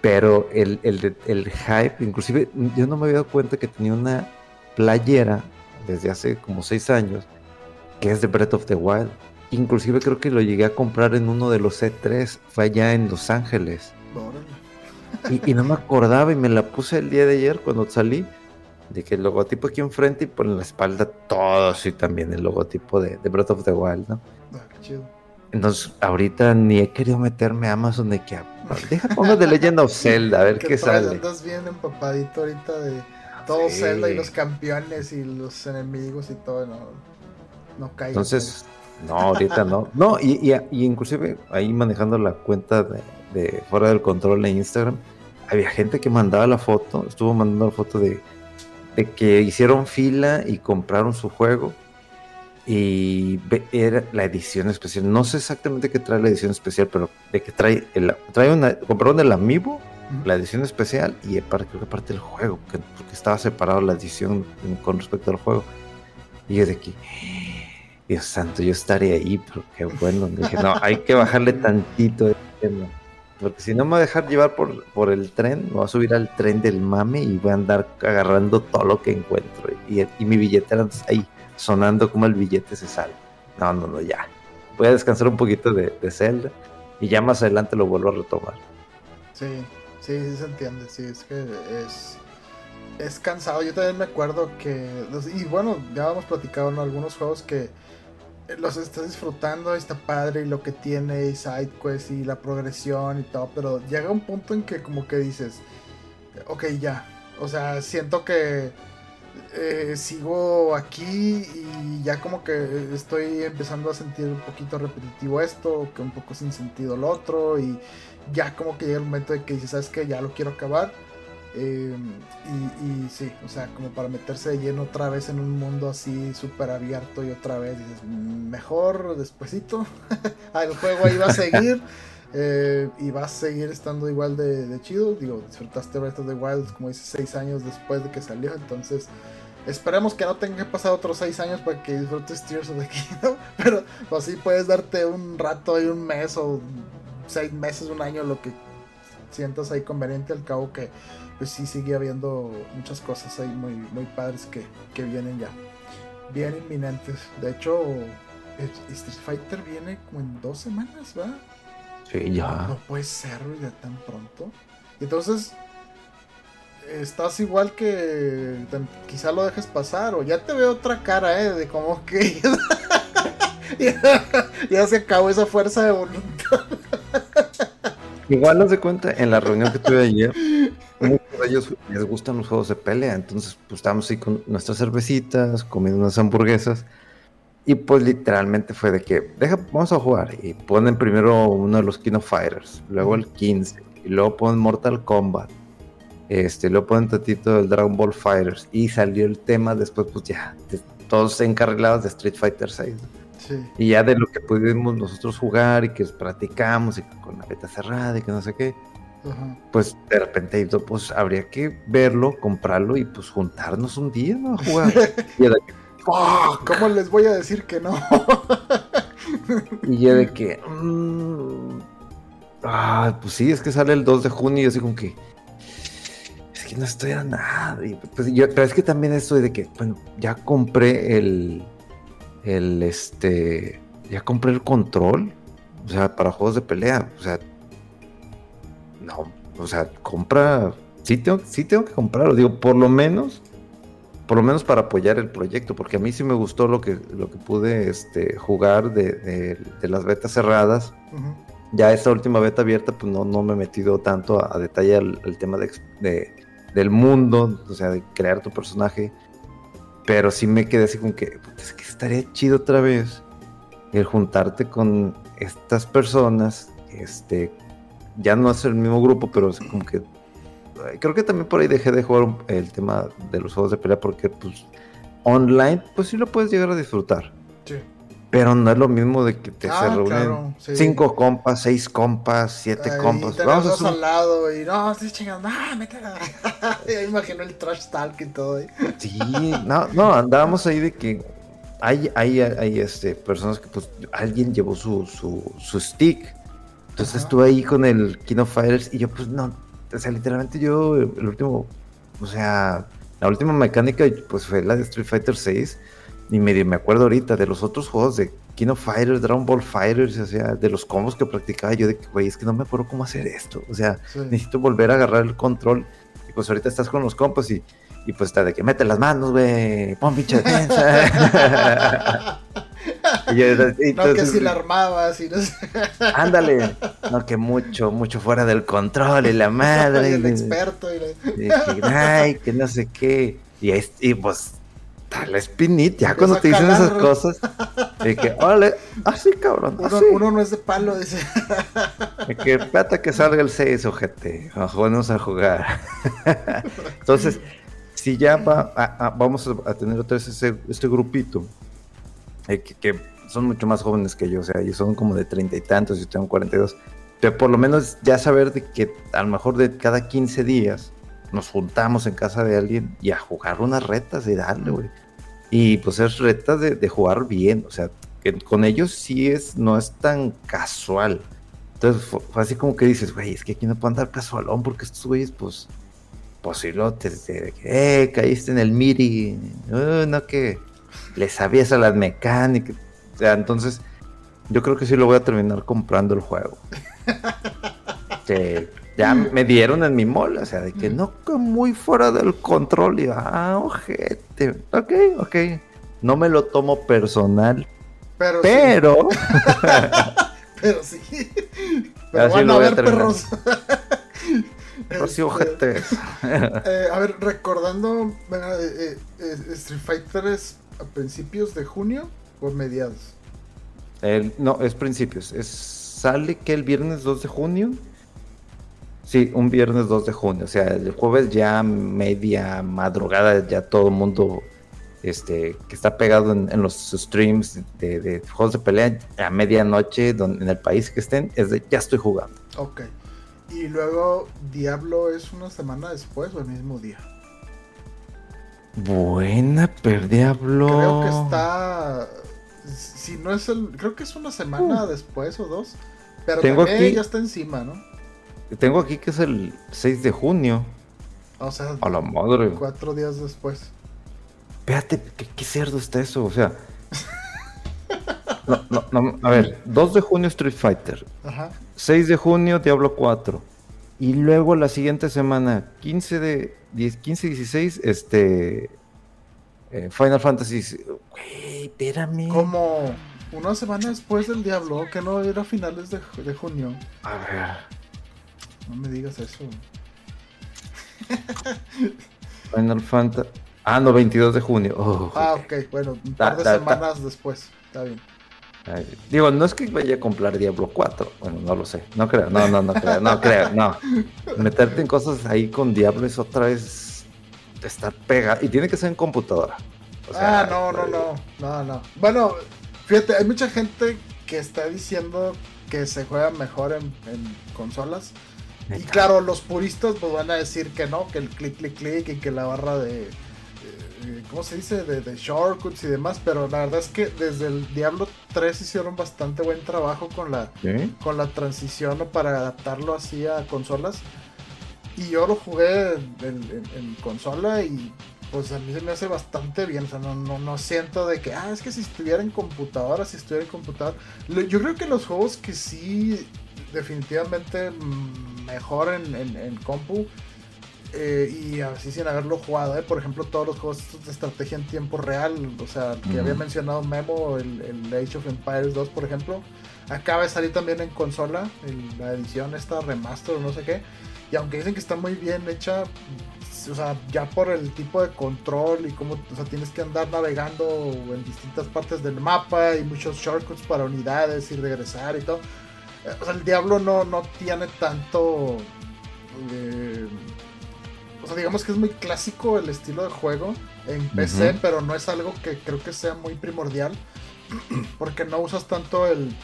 Pero el, el, el hype, inclusive yo no me había dado cuenta que tenía una playera desde hace como seis años que es de Breath of the Wild. Inclusive creo que lo llegué a comprar en uno de los E3, fue allá en Los Ángeles. órale. Y, y no me acordaba y me la puse el día de ayer cuando salí. De que el logotipo aquí enfrente y por en la espalda todo así también el logotipo de, de Breath of the Wild, ¿no? Ah, qué chido. Entonces ahorita ni he querido meterme a Amazon de que deja pongo de Legend of Zelda a ver qué traes? sale. Andas bien empapadito ahorita de todo Sí. Zelda y los campeones y los enemigos y todo. No, no caigas. Entonces, no, ahorita no. No, y, y- y inclusive ahí manejando la cuenta de, de fuera del control de Instagram, había gente que mandaba la foto, estuvo mandando la foto de, de que hicieron fila y compraron su juego. Y era la edición especial. No sé exactamente qué trae la edición especial, pero de que trae, el, trae una, compraron el Amiibo, la edición especial y aparte, creo que aparte del juego, que- porque estaba separado la edición con respecto al juego. Y yo de aquí, Dios santo, yo estaré ahí, pero qué bueno. Dije, no, hay que bajarle tantito el tema. Porque si no me voy a dejar llevar por, por el tren, me voy a subir al tren del mame y voy a andar agarrando todo lo que encuentro. Y, y mi billetera ahí, sonando como el billete se sale. No, no, no, ya. Voy a descansar un poquito de, de Zelda y ya más adelante lo vuelvo a retomar. Sí, sí, sí se entiende. Sí, es que es, es cansado. Yo también me acuerdo que. Y bueno, ya hemos platicado en algunos juegos que los estás disfrutando, está padre y lo que tiene, y side quest y la progresión y todo. Pero llega un punto en que, como que dices, ok, ya. O sea, siento que eh, sigo aquí y ya como que estoy empezando a sentir un poquito repetitivo esto, que un poco sin sentido lo otro y ya como que llega el momento de que dices, ¿sabes qué? Ya lo quiero acabar. Eh, y, y sí, o sea, como para meterse de lleno otra vez en un mundo así súper abierto y otra vez dices, "Mm, mejor despuesito. El juego ahí va a seguir. eh, y va a seguir estando igual de, de chido. Digo, disfrutaste Breath of the Wild, como dices, seis años después de que salió. Entonces, esperemos que no tenga que pasar otros seis años para que disfrutes Tears of the Kingdom. Pero pues sí puedes darte un rato y un mes o seis meses, un año, lo que sientas ahí conveniente. Al cabo que pues sí sigue habiendo muchas cosas ahí muy, muy padres que, que vienen ya. Bien inminentes. De hecho, Street Fighter viene como en dos semanas, ¿va? Sí, ya. No puede ser ya tan pronto. Entonces, estás igual que te- quizá lo dejes pasar o ya te veo otra cara, ¿eh? De como que ya, ya se acabó esa fuerza de voluntad. Igual nos de cuenta, en la reunión que tuve ayer, muchos de ellos les gustan los juegos de pelea, entonces pues estábamos ahí con nuestras cervecitas, comiendo unas hamburguesas, y pues literalmente fue de que, deja, vamos a jugar, y ponen primero uno de los Kino Fighters, luego el 15, y luego ponen Mortal Kombat, este, luego ponen tantito el Dragon Ball Fighters, y salió el tema después, pues ya, de todos encarrilados de Street Fighter 6. Y ya de lo que pudimos nosotros jugar y que platicamos y con la beta cerrada y que no sé qué, pues de repente pues habría que verlo, comprarlo y pues juntarnos un día ¿no? a jugar. y ¿Cómo les voy a decir que no? y ya de que... Mm, ah, pues sí, es que sale el 2 de junio y así como que... Es que no estoy a nada. pues yo, pero es que también estoy de que, bueno, ya compré el... El este... Ya compré el control. O sea, para juegos de pelea. O sea, no, o sea, compra, sí tengo, sí tengo que comprarlo, digo, por lo menos, por lo menos para apoyar el proyecto, porque a mí sí me gustó lo que, lo que pude este, jugar de, las betas cerradas. Ya esta última beta abierta, pues no, no me he metido tanto a, detalle el, tema de, del mundo, o sea, de crear tu personaje. Pero sí me quedé así con que, es que estaría chido otra vez el juntarte con estas personas, este, ya no es el mismo grupo, pero es como que creo que también por ahí dejé de jugar el tema de los juegos de pelea porque pues online pues sí lo puedes llegar a disfrutar. Sí. Pero no es lo mismo de que te se ah, reúnen cinco compas, seis compas, siete compas. Vamos a al lado y no, estoy chingando, ah, me caga. ya imagino el trash talk y todo. Ahí. Sí, no, no, andábamos ahí de que hay, hay, hay este, personas que pues alguien llevó su, su, su stick entonces estuve ahí con el King of Fighters y yo pues no, o sea, literalmente yo el último, o sea, la última mecánica pues fue la de Street Fighter 6 y me, me acuerdo ahorita de los otros juegos de King of Fighters, Dragon Ball Fighters, o sea, de los combos que practicaba yo de que, güey, es que no me acuerdo cómo hacer esto, o sea, necesito volver a agarrar el control y pues ahorita estás con los compas y, y pues está de que mete las manos, güey, pon pinche defensa. no, que si la armabas y no sé. Ándale, no, que mucho, mucho fuera del control y la madre. el experto. Y, que, ay, que no sé qué. Y, y pues, la espinita, ya cuando te dicen esas cosas, y que, órale, así cabrón. Uno, no es de palo, dice. que espérate que salga el 6, ojete. Vamos a jugar. Entonces, si ya va, vamos a tener otra vez este grupito eh, que, son mucho más jóvenes que yo, o sea, ellos son como de treinta y tantos, yo tengo 42. Pero por lo menos ya saber de que a lo mejor de cada 15 días nos juntamos en casa de alguien y a jugar unas retas y darle, güey. Y pues es retas de, jugar bien, o sea, que con ellos sí es, no es tan casual. Entonces fue, así como que dices, güey, es que aquí no puedo andar casualón porque estos güeyes, pues, posilotes de que, eh, caíste en el miri, uh, no que le sabías a las mecánicas. O sea, entonces yo creo que sí lo voy a terminar comprando el juego. ya me dieron en mi mola, o sea, de que no, que muy fuera del control. Y ah, ojete. Ok, ok. No me lo tomo personal. Pero. Pero. pero sí. Pero van a ver, perros. Pero sí, ojete. Eh, a ver, recordando, eh, eh, Street Fighter es a principios de junio o mediados? no, es principios. Es, sale que el viernes 2 de junio. Sí, un viernes 2 de junio. O sea, el jueves ya media madrugada, ya todo el mundo este, que está pegado en, los streams de, juegos de pelea a medianoche en el país que estén, es de ya estoy jugando. Ok. Y luego Diablo es una semana después o el mismo día. Buena, per Diablo. Creo que está. Si no es el. Creo que es una semana uh. después o dos. Pero Tengo aquí... ya está encima, ¿no? Tengo aquí que es el 6 de junio. O sea, a la madre. Cuatro días después. Espérate, ¿qué, cerdo está eso? O sea. no, no, a ver, 2 de junio Street Fighter. Ajá. 6 de junio Diablo 4. Y luego la siguiente semana, 15 de 10, 15, 16, este. Eh, Final Fantasy. Güey, espérame. Como una semana después del Diablo, que no era finales de, de junio. A ver. No me digas eso. Final Fantasy. Ah, no, 22 de junio. Oh, ah, ok, bueno, un par de semanas después. Está bien digo, no es que vaya a comprar Diablo 4. Bueno, no lo sé. No creo, no, no, no creo, no creo, no. Meterte en cosas ahí con Diablo es otra vez estar pegado. Y tiene que ser en computadora. ah, no, no, no, no, no. Bueno, fíjate, hay mucha gente que está diciendo que se juega mejor en, consolas. Y claro, los puristas pues van a decir que no, que el clic, clic, clic y que la barra de, ¿cómo se dice? De, de, shortcuts y demás, pero la verdad es que desde el Diablo 3 hicieron bastante buen trabajo con la, con la transición para adaptarlo así a consolas. Y yo lo jugué en, consola y pues a mí se me hace bastante bien. O sea, no, no, no, siento de que, ah, es que si estuviera en computadora, si estuviera en computadora. Yo creo que los juegos que sí, definitivamente mm, mejor en, en compu eh, y así sin haberlo jugado, ¿eh? por ejemplo, todos los juegos de estrategia en tiempo real, o sea, que había mencionado Memo, el, el, Age of Empires 2, por ejemplo, acaba de salir también en consola, la edición esta remaster o no sé qué, y aunque dicen que está muy bien hecha, o sea, ya por el tipo de control y cómo, o sea, tienes que andar navegando en distintas partes del mapa y muchos shortcuts para unidades y regresar y todo. Eh, o sea, el Diablo no, no tiene tanto... Eh, sea, digamos que es muy clásico el estilo de juego en PC, pero no es algo que creo que sea muy primordial. Porque no usas tanto el.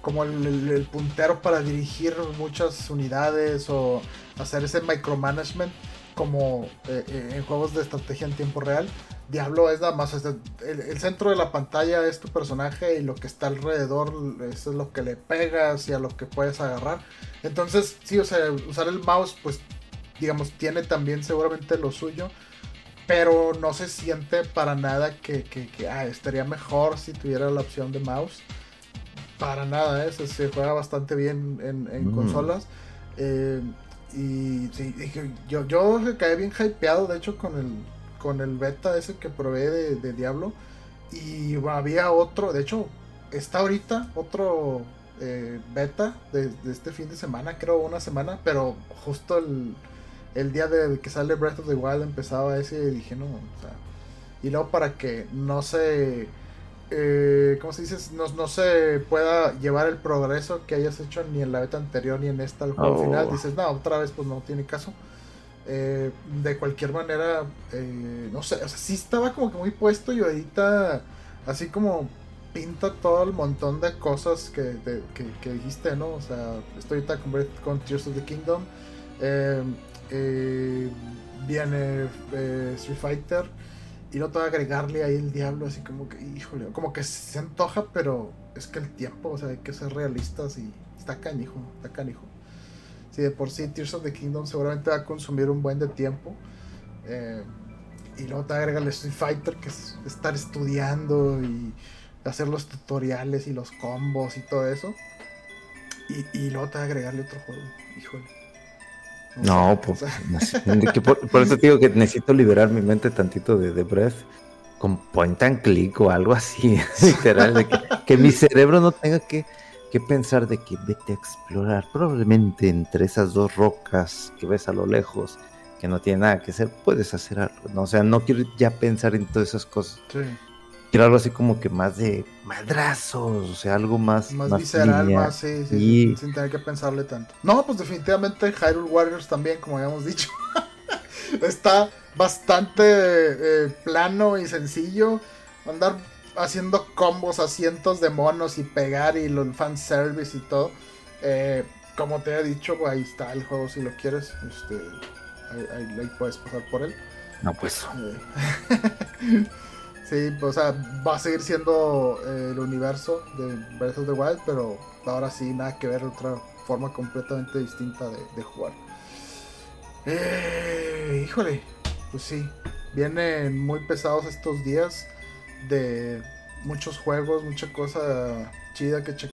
como el, puntero para dirigir muchas unidades o hacer ese micromanagement como eh, eh, en juegos de estrategia en tiempo real. Diablo es nada más, el, el, centro de la pantalla es tu personaje y lo que está alrededor es lo que le pegas y a lo que puedes agarrar. Entonces, sí, o sea, usar el mouse pues digamos, tiene también seguramente lo suyo, pero no se siente para nada que, ah, estaría mejor si tuviera la opción de mouse. Para nada, ¿eh? se, juega bastante bien en, mm. consolas. Eh, y sí, yo, yo quedé bien hypeado, de hecho, con el, con el beta ese que probé de, Diablo. Y había otro, de hecho, está ahorita otro eh, beta de, de, este fin de semana, creo una semana, pero justo el, el día de que sale Breath of the Wild empezaba ese y dije, no, o sea, y luego para que no se, eh, ¿cómo se dice? No, se pueda llevar el progreso que hayas hecho ni en la beta anterior ni en esta al juego final, oh. dices, no, otra vez pues no tiene caso. Eh, de cualquier manera, eh, no sé, o sea, sí estaba como que muy puesto y ahorita, así como pinta todo el montón de cosas que, que, dijiste, ¿no? O sea, estoy ahorita con, con Tears of the Kingdom. Eh, eh, viene Street Fighter y no te va a agregarle ahí el diablo, así como que, híjole, como que se antoja, pero es que el tiempo, o sea, hay que ser realistas y está canijo, está canijo. Si de por sí Tears of the Kingdom seguramente va a consumir un buen de tiempo. Eh, y luego te agrega el Street Fighter, que es estar estudiando y hacer los tutoriales y los combos y todo eso. Y, luego te agregarle otro juego, híjole. No, pues, por, eso digo que necesito liberar mi mente tantito de, de Breath con point and click o algo así, literal, que, mi cerebro no tenga que, pensar de que vete a explorar, probablemente entre esas dos rocas que ves a lo lejos, que no tiene nada que hacer, puedes hacer algo, ¿no? O sea, no quiero ya pensar en todas esas cosas. Sí. Quiero algo así como que más de madrazos, o sea, algo más. Más, visceral, más, sí, sí, sin tener que pensarle tanto. No, pues definitivamente Hyrule Warriors también, como habíamos dicho. Está bastante eh, plano y sencillo. Andar haciendo combos a cientos de monos y pegar y el fanservice y todo. Eh, como te he dicho, ahí está el juego si lo quieres. Este, ahí, puedes pasar por él. No, pues. Eh, Sí, o sea, va a seguir siendo eh, el universo de Breath of the Wild, pero ahora sí, nada que ver, otra forma completamente distinta de, jugar. Eh, híjole, pues sí, vienen muy pesados estos días de muchos juegos, mucha cosa chida que checar.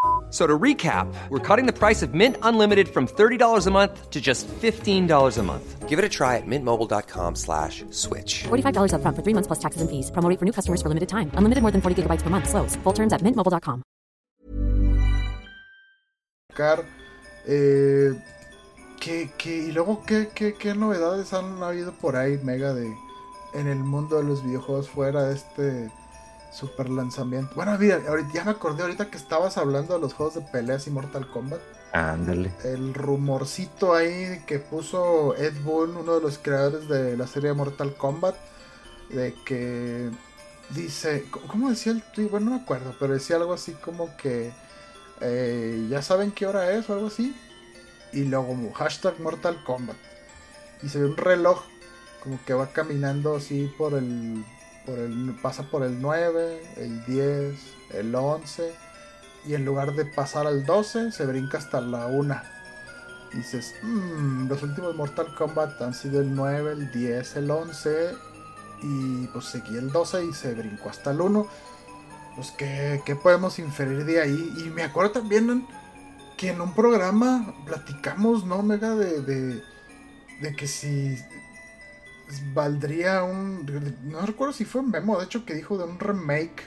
So to recap, we're cutting the price of Mint Unlimited from $30 a month to just $15 a month. Give it a try at mintmobile.com slash switch. $45 up front for three months plus taxes and fees. Promoting for new customers for limited time. Unlimited more than 40 gigabytes per month. Slows. Full terms at mintmobile.com. Eh, ¿qué, qué, y luego, ¿qué, qué, qué novedades han habido por ahí, Mega, de en el mundo de los videojuegos fuera de este super lanzamiento? Bueno, mira, ahorita, ya me acordé ahorita que estabas hablando de los juegos de peleas y Mortal Kombat. Ándale. El rumorcito ahí que puso Ed Boon, uno de los creadores de la serie Mortal Kombat, de que dice, ¿cómo decía el tweet? Bueno, no me acuerdo, pero decía algo así como que eh, ya saben qué hora es o algo así. Y luego hashtag Mortal Kombat. Y se ve un reloj como que va caminando así por el, por el pasa por el 9, el 10, el 11 y en lugar de pasar al 12 se brinca hasta la 1. Y dices, mmm, los últimos Mortal Kombat han sido el 9, el 10, el 11 y pues seguí el 12 y se brincó hasta el 1. Pues ¿qué, ¿qué, podemos inferir de ahí? Y me acuerdo también que en un programa platicamos, ¿no, Mega? De, de, de que si valdría un... No recuerdo si fue un memo, de hecho, que dijo de un remake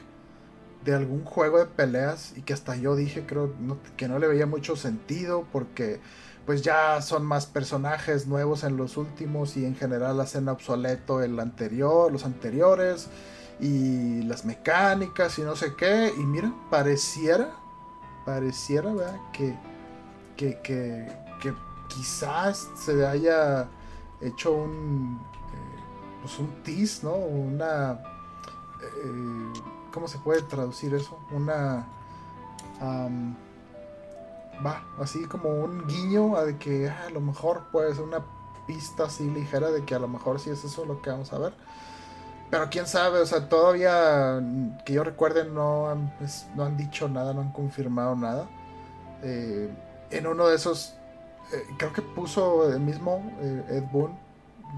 de algún juego de peleas y que hasta yo dije creo que no le veía mucho sentido porque pues ya son más personajes nuevos en los últimos y en general hacen obsoleto el anterior, los anteriores y las mecánicas y no sé qué y mira, pareciera pareciera ¿verdad? Que, que, que, que quizás se haya hecho un pues un tease, ¿no? Una eh, ¿Cómo se puede traducir eso? Una. va, así como un guiño a de que ah, a lo mejor puede ser una pista así ligera de que a lo mejor sí es eso lo que vamos a ver. Pero quién sabe, o sea, todavía que yo recuerde no han, no han dicho nada, no han confirmado nada. Eh, en uno de esos, eh, creo que puso el mismo eh, Ed Boon,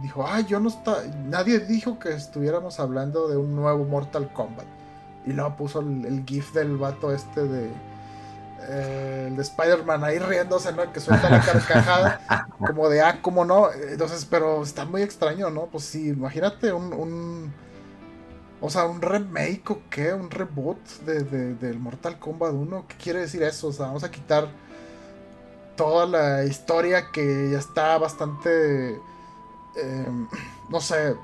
dijo, ah, yo no está, nadie dijo que estuviéramos hablando de un nuevo Mortal Kombat. Y luego puso el, gif del vato este de. Eh, el de Spider-Man ahí riéndose, ¿no? Que suelta la carcajada. como de, ah, ¿cómo no? Entonces, pero está muy extraño, ¿no? Pues sí, imagínate un. un o sea, un remake o qué, un reboot de, del Mortal Kombat 1. ¿Qué quiere decir eso? O sea, vamos a quitar toda la historia que ya está bastante. Eh, no sé,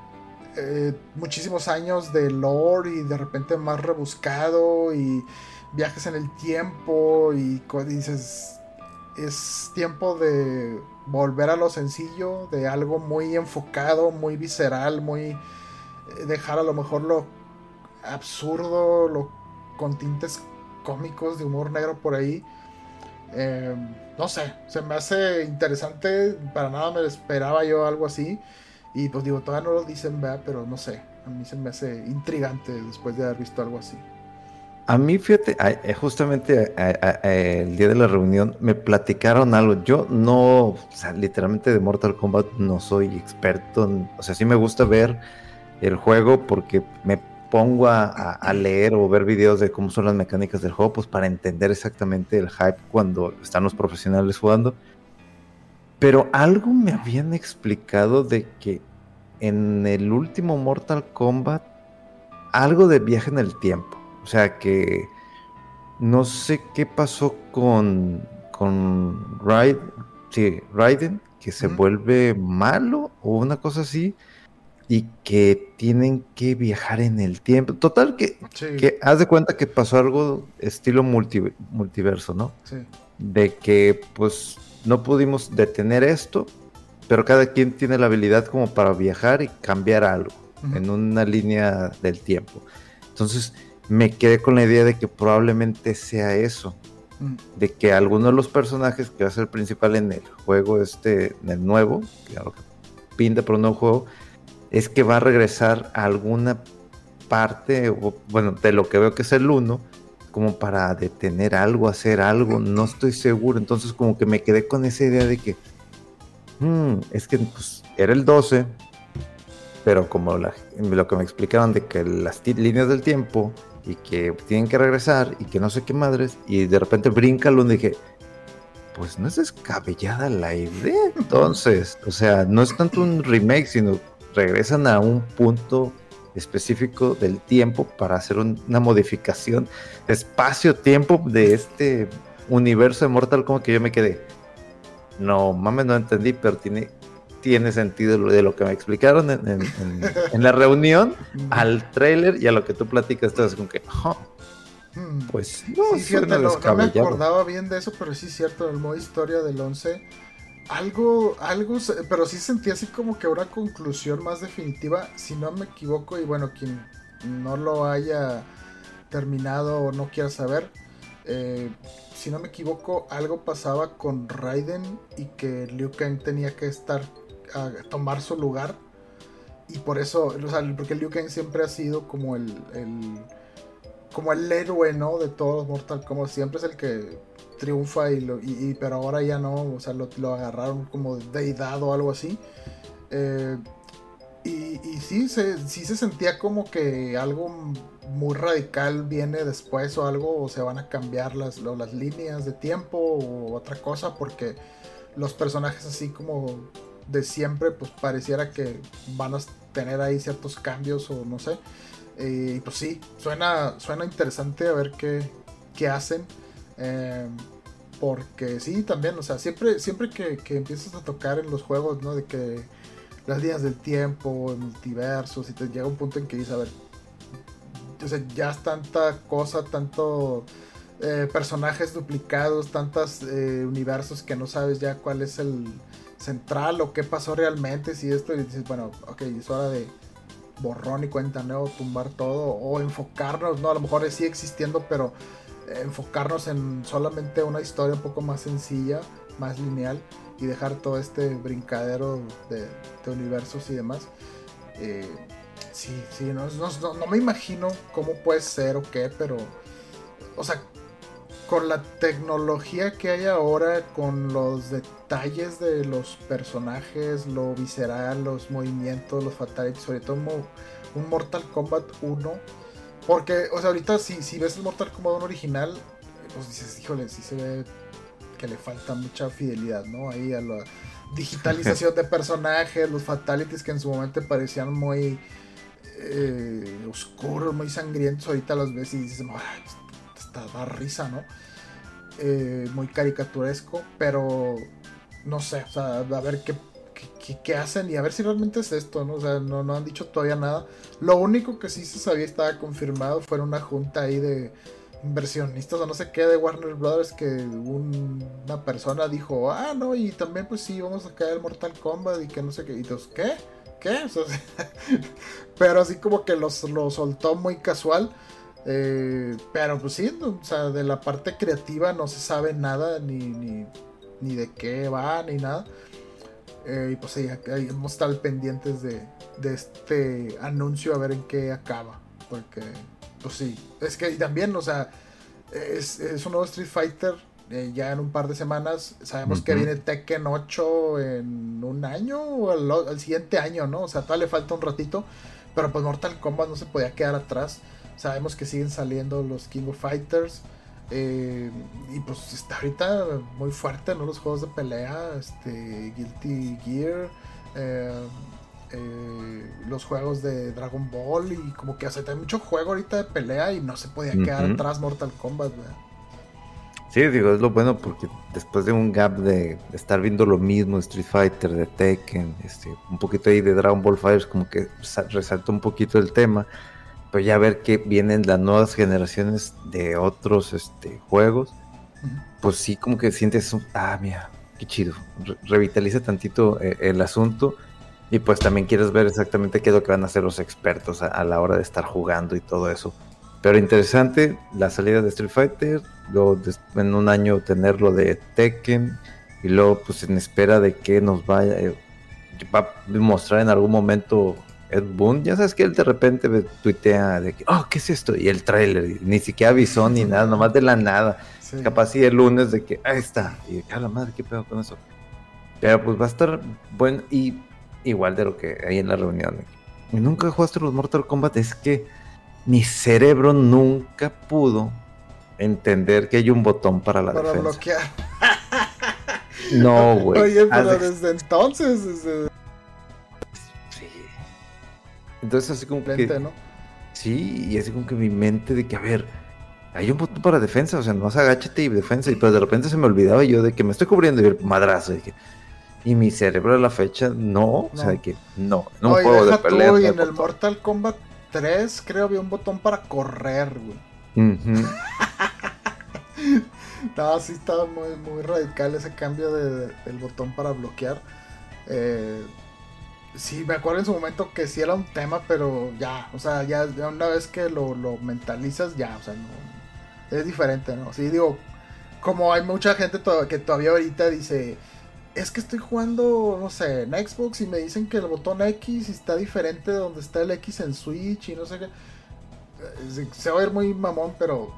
eh, muchísimos años de lore y de repente más rebuscado y viajes en el tiempo y dices, es tiempo de volver a lo sencillo, de algo muy enfocado, muy visceral, muy eh, dejar a lo mejor lo absurdo, lo con tintes cómicos de humor negro por ahí. Eh, no sé, se me hace interesante, para nada me esperaba yo algo así. Y pues digo, todavía no lo dicen, ¿verdad? pero no sé, a mí se me hace intrigante después de haber visto algo así. A mí, fíjate, eh, justamente el día de la reunión me platicaron algo. Yo no, o sea, literalmente de Mortal Kombat no soy experto. o sea, sí me gusta ver el juego porque me pongo a, a, leer o ver videos de cómo son las mecánicas del juego, pues para entender exactamente el hype cuando están los profesionales jugando. Pero algo me habían explicado de que en el último Mortal Kombat algo de viaje en el tiempo. O sea que no sé qué pasó con con Raiden, que se vuelve malo o una cosa así y que tienen que viajar en el tiempo. Total que, que haz de cuenta que pasó algo estilo multiverso, ¿no? Sí. De que pues no pudimos detener esto, pero cada quien tiene la habilidad como para viajar y cambiar algo en una línea del tiempo. Entonces me quedé con la idea de que probablemente sea eso, mm. de que alguno de los personajes que va a ser principal en el juego este, en el nuevo, que pinta por un nuevo juego, es que va a regresar a alguna parte, bueno, de lo que veo que es el 1, como para detener algo, hacer algo, no estoy seguro. Entonces como que me quedé con esa idea de que, hmm, es que pues, era el 12, pero como lo que me explicaron de que las líneas del tiempo y que tienen que regresar y que no sé qué madres, y de repente brinca lo dije, pues no es descabellada la idea. Entonces, o sea, no es tanto un remake, sino regresan a un punto específico del tiempo para hacer una modificación espacio-tiempo de este universo de Mortal Kombat que yo me quedé. no mames, no entendí, pero tiene, tiene sentido lo de lo que me explicaron en, en- en- en la reunión, al trailer y a lo que tú platicas, entonces como que, "Ah, Hmm. pues no, Sí, suena no, no me descabellado". acordaba bien de eso, pero sí es cierto, el modo historia del 11, algo, algo, pero sí sentí así como que una conclusión más definitiva, si no me equivoco, y bueno, quien no lo haya terminado o no quiera saber, eh, si no me equivoco, algo pasaba con Raiden y que Liu Kang tenía que estar, a tomar su lugar. Y por eso, o sea, porque Liu Kang siempre ha sido como el, el- como el héroe, ¿no? De todos los Mortal Kombat. Siempre es el que triunfa y, lo, y, y- pero ahora ya no, o sea, lo, lo agarraron como deidad o algo así. Eh, y, y sí, se, sí se sentía como que algo muy radical viene después o algo, o se van a cambiar las, lo- las líneas de tiempo o otra cosa, porque los personajes así como de siempre, pues pareciera que van a tener ahí ciertos cambios o no sé. Eh, Y pues sí, suena, suena interesante a ver qué, qué hacen. Eh, porque sí, también, o sea, siempre, siempre que, que empiezas a tocar en los juegos, ¿no? De que las líneas del tiempo, multiversos, y te llega un punto en que dices, a ver, o ya es tanta cosa, tanto eh, personajes duplicados, tantos universos que no sabes ya cuál es el central o qué pasó realmente, si esto, y dices, bueno, ok, es hora de borrón y cuenta nuevo, tumbar todo, o enfocarnos, ¿no? A lo mejor sigue existiendo, pero eh, enfocarnos en solamente una historia un poco más sencilla, más lineal, y dejar todo este brincadero de, universos y demás. Eh, sí, sí, no, no, no- me imagino cómo puede ser o qué, pero, o sea, con la tecnología que hay ahora, con los detalles de los personajes, lo visceral, los movimientos, los fatalities, sobre todo un Mortal Kombat 1. Porque, o sea, ahorita si, si ves el Mortal Kombat 1 original, pues dices, híjole, sí se ve que le falta mucha fidelidad, ¿no? Ahí a la digitalización de personajes, los fatalities que en su momento parecían muy eh, oscuros, muy sangrientos, ahorita los ves y dices, "Ay, hasta da risa, ¿no? Eh, muy caricaturesco, pero no sé, o sea, a ver qué, qué- hacen y a ver si realmente es esto, ¿no? O sea, no, no han dicho todavía nada. Lo único que sí se sabía, estaba confirmado, fue una junta ahí de inversionistas o no sé qué de Warner Brothers que un- una persona dijo, ah, no, y también pues sí, vamos a caer Mortal Kombat y que no sé qué, y todos, ¿qué? ¿Qué? Pero así como que los, lo soltó muy casual. Eh, pero pues sí, o sea, de la parte creativa no se sabe nada, ni, ni, ni de qué va, ni nada. Eh, y pues sí, ahí hemos estado pendientes de, de este anuncio a ver en qué acaba. Porque, pues sí, es que también, o sea, es, es un nuevo Street Fighter eh, ya en un par de semanas. Sabemos que viene Tekken 8 en un año o al, al siguiente año, ¿no? O sea, todavía le falta un ratito. Pero pues Mortal Kombat no se podía quedar atrás. Sabemos que siguen saliendo los King of Fighters. Eh, y pues está ahorita muy fuerte, ¿no? Los juegos de pelea, este, Guilty Gear, eh, eh, los juegos de Dragon Ball y como que hace mucho juego ahorita de pelea y no se podía quedar atrás Mortal Kombat, ¿verdad? Sí, digo, es lo bueno porque después de un gap de, estar viendo lo mismo, Street Fighter, de Tekken, este, un poquito ahí de Dragon Ball Fighters, como que sa- resaltó un poquito el tema, pero ya ver que vienen las nuevas generaciones de otros este, juegos, pues sí, como que sientes, un- ah, mira, qué chido, re- revitaliza tantito eh, el asunto y pues también quieres ver exactamente qué es lo que van a hacer los expertos a, a la hora de estar jugando y todo eso. Pero interesante la salida de Street Fighter, luego en un año tener lo de Tekken y luego pues en espera de que nos vaya, eh, va a mostrar en algún momento Ed Boon. Ya sabes que él de repente tuitea de que, oh, ¿qué es esto? Y el tráiler, y ni siquiera avisó ni nada, nomás de la nada. Sí. Capaz sí el lunes de que, ahí está. Y de que, a la madre, ¿qué pedo con eso? Pero pues va a estar bueno y igual de lo que hay en la reunión. que, Nunca jugaste los Mortal Kombat, es que mi cerebro nunca pudo entender que hay un botón para la Para defensa. bloquear. No, güey. Oye, pero de- desde entonces, desde. Entonces así como que... ¿no? Sí, y así como que mi mente de que, a ver, hay un botón para defensa, o sea, no agáchate y defensa, y pero de repente se me olvidaba yo de que me estoy cubriendo y el madrazo, y, que, y mi cerebro a la fecha, no, o sea, de que no, no juego de tú, y no en el botón. Mortal Kombat 3 creo había un botón para correr, güey. Ujú. No, sí estaba muy, muy radical ese cambio de, del botón para bloquear. Eh, sí, me acuerdo en su momento que sí era un tema, pero ya, o sea, ya, una vez que lo, lo mentalizas, ya, o sea, no, es diferente, ¿no? Sí, digo, como hay mucha gente to- que todavía ahorita dice, es que estoy jugando, no sé, en Xbox y me dicen que el botón X está diferente de donde está el X en Switch y no sé qué. Eh, Se, va a ver muy mamón, pero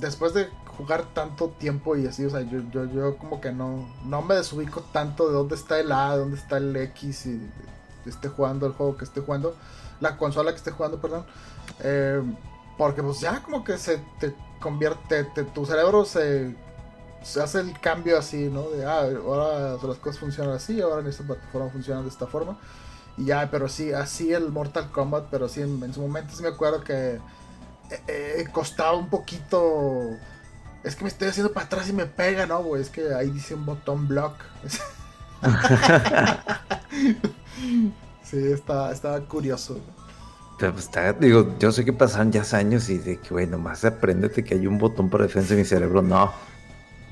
después de jugar tanto tiempo y así, o sea, yo, yo, yo como que no, no me desubico tanto de dónde está el A, de dónde está el X y esté jugando el juego que esté jugando, la consola que esté jugando, perdón. Eh, porque pues ya como que se te convierte, te- tu cerebro se, hace el cambio así, ¿no? De, ah, ahora las cosas funcionan así, ahora en esta plataforma funcionan de esta forma. Y ya, pero sí, así el Mortal Kombat, pero sí, en, en su momento sí me acuerdo que eh, eh, costaba un poquito... Es que me estoy haciendo para atrás y me pega, ¿no, güey? Es que ahí dice un botón block. sí, está, estaba curioso. Pero pues está, digo, yo sé que pasan ya años y de que, güey, nomás apréndete que hay un botón para defensa en mi cerebro. No,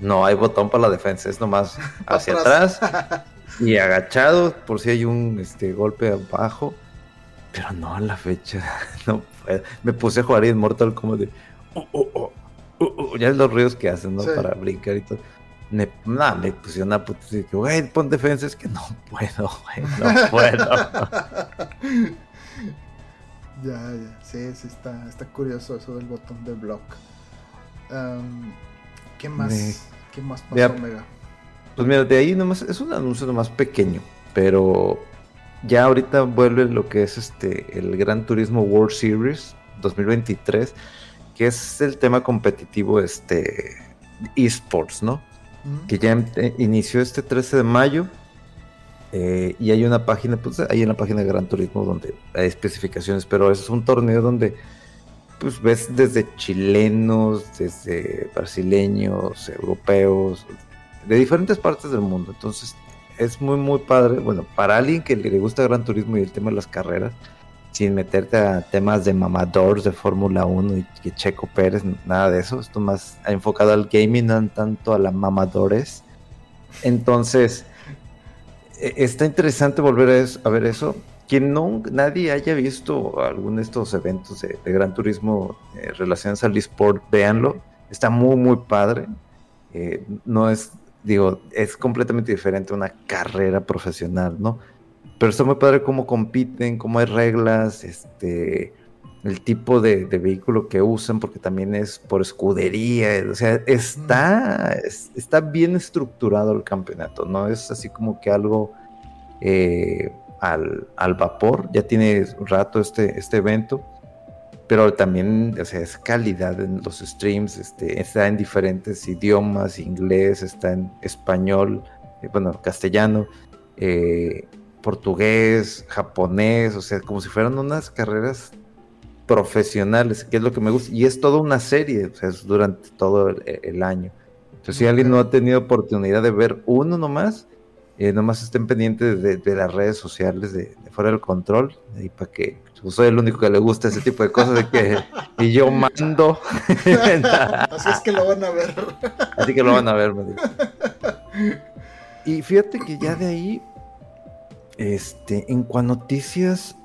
no hay botón para la defensa, es nomás hacia Atrás. atrás y agachado por si hay un este, golpe abajo. Pero no a la fecha, no puedo. Me puse a jugar en Mortal como de. "Oh, oh, oh, oh, oh", ya los ruidos que hacen, ¿no? Sí. Para brincar y todo. Me, nah, me pusieron una puta. así que, güey, pon defensa. Es que no puedo, güey, no puedo. Ya, ya, sí, sí, está, está curioso eso del botón de block. ¿Qué más? ¿Qué más pasó. Omega? Pues mira, de ahí nomás, es un anuncio nomás pequeño, pero ya ahorita vuelve lo que es este el Gran Turismo World Series 2023, que es el tema competitivo este esports, ¿no? Que ya em- eh, inició este 13 de mayo. eh, y hay una página, pues en la página de Gran Turismo donde hay especificaciones, pero es un torneo donde pues ves desde chilenos, desde brasileños, europeos, de diferentes partes del mundo. Entonces es muy, muy padre. Bueno, para alguien que le gusta Gran Turismo y el tema de las carreras, sin meterte a temas de mamadores de Fórmula 1 y que Checo Pérez, nada de eso. Esto más enfocado al gaming, no tanto a la mamadores. Entonces, e- está interesante volver a, eso- a ver eso. Quien no, nadie haya visto algún de estos eventos de, de Gran Turismo eh, relacionados al eSport, véanlo. Está muy, muy padre. Eh, no es, digo, es completamente diferente a una carrera profesional, ¿no? Pero está muy padre cómo compiten, cómo hay reglas, este, el tipo de, de vehículo que usan, porque también es por escudería, o sea, está, es- está bien estructurado el campeonato, no es así como que algo eh, al, al vapor, ya tiene un rato este, este evento, pero también, o sea, es calidad en los streams, este, está en diferentes idiomas, inglés, está en español, eh, bueno, castellano, eh, portugués, japonés, o sea, como si fueran unas carreras profesionales, que es lo que me gusta, y es toda una serie, o sea, es durante todo el, el año. Entonces, si alguien no ha tenido oportunidad de ver uno nomás, eh, nomás estén pendientes de, de las redes sociales de, de Fuera del Control, y para que pues, soy el único que le gusta ese tipo de cosas, de que y yo mando. Así es que lo van a ver. Así que lo van a ver, me dijo. Y fíjate que ya de ahí, este, en cuanto a noticias,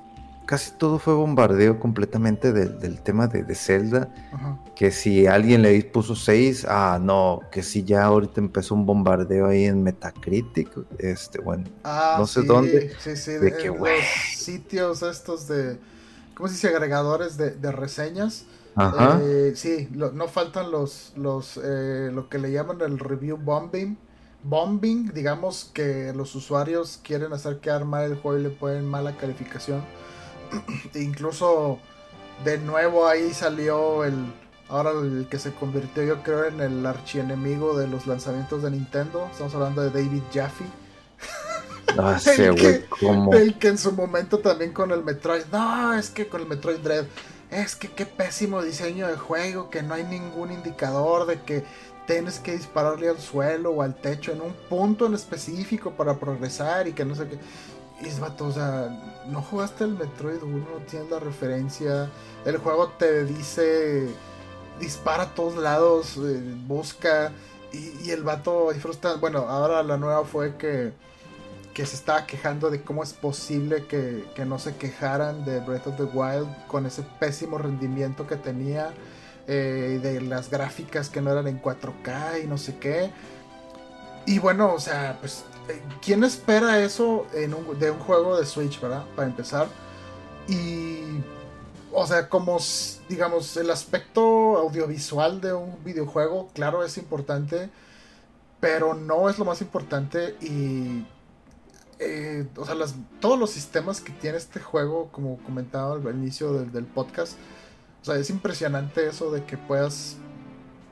casi todo fue bombardeo completamente del, del tema de, de Zelda. Ajá. Que si alguien le puso 6, ah, no, que si ya ahorita empezó un bombardeo ahí en Metacritic, este, bueno, Ah, No sé sí, dónde, Sí, sí, de de, que, los sitios estos de. ¿Cómo se dice? Agregadores de, de reseñas. ajá, Eh, sí, lo- no faltan los, los eh, lo que le llaman el review bombing. Bombing, digamos que los usuarios quieren hacer quedar mal el juego y le ponen mala calificación. E incluso de nuevo ahí salió el ahora el que se convirtió yo creo en el archienemigo de los lanzamientos de Nintendo. Estamos hablando de David Jaffe. no sé, el güey, que- cómo. El que en su momento también con el Metroid. No, es que con el Metroid Dread. es que qué pésimo diseño de juego, que no hay ningún indicador de que tienes que dispararle al suelo o al techo en un punto en específico para progresar y que no sé qué. Y es vato, o sea, no jugaste el Metroid 1, no tienes la referencia. El juego te dice dispara a todos lados, eh, busca. Y, el vato. Bueno, ahora la nueva fue que, que se estaba quejando de cómo es posible que, que, no se quejaran de Breath of the Wild con ese pésimo rendimiento que tenía. Eh, de las gráficas que no eran en 4K y no sé qué. Y bueno, o sea, pues, eh, ¿quién espera eso de un juego de Switch, verdad? Para empezar. Y o sea, como digamos, el aspecto audiovisual de un videojuego, claro, es importante, pero no es lo más importante y... Eh, o sea, todos los sistemas que tiene este juego, como comentaba al inicio del, podcast, o sea, es impresionante eso de que puedas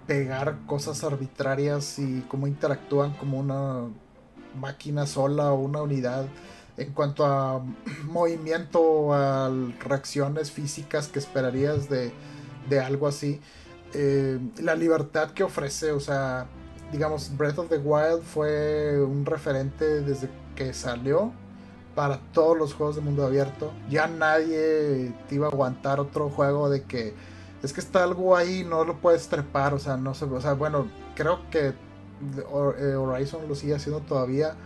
pegar cosas arbitrarias y cómo interactúan como una máquina sola o una unidad en cuanto a movimiento, a reacciones físicas que esperarías de, algo así. Eh, la libertad que ofrece, o sea, digamos, Breath of the Wild fue un referente desde que salió para todos los juegos de mundo abierto. Ya nadie te iba a aguantar otro juego de que es que está algo ahí, no lo puedes trepar, o sea, no sé, o sea, bueno, creo que eh, Horizon lo sigue haciendo todavía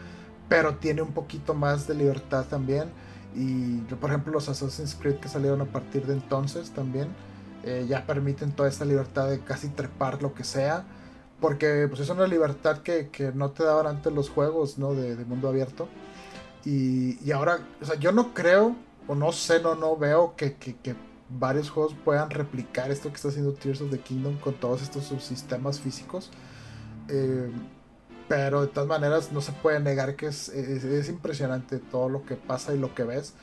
pero tiene un poquito más de libertad también. Y yo, por ejemplo, los Assassin's Creed que salieron a partir de entonces también eh, ya permiten toda esta libertad de casi trepar lo que sea. Porque pues es una libertad que, que no te daban antes los juegos ¿no? de, mundo abierto. Y, ahora, o sea, yo no creo, o no sé, no, no veo que, que, que, varios juegos puedan replicar esto que está haciendo Tears of the Kingdom con todos estos subsistemas físicos. Eh, pero de todas maneras no se puede negar que es, es, impresionante todo lo que pasa y lo que ves.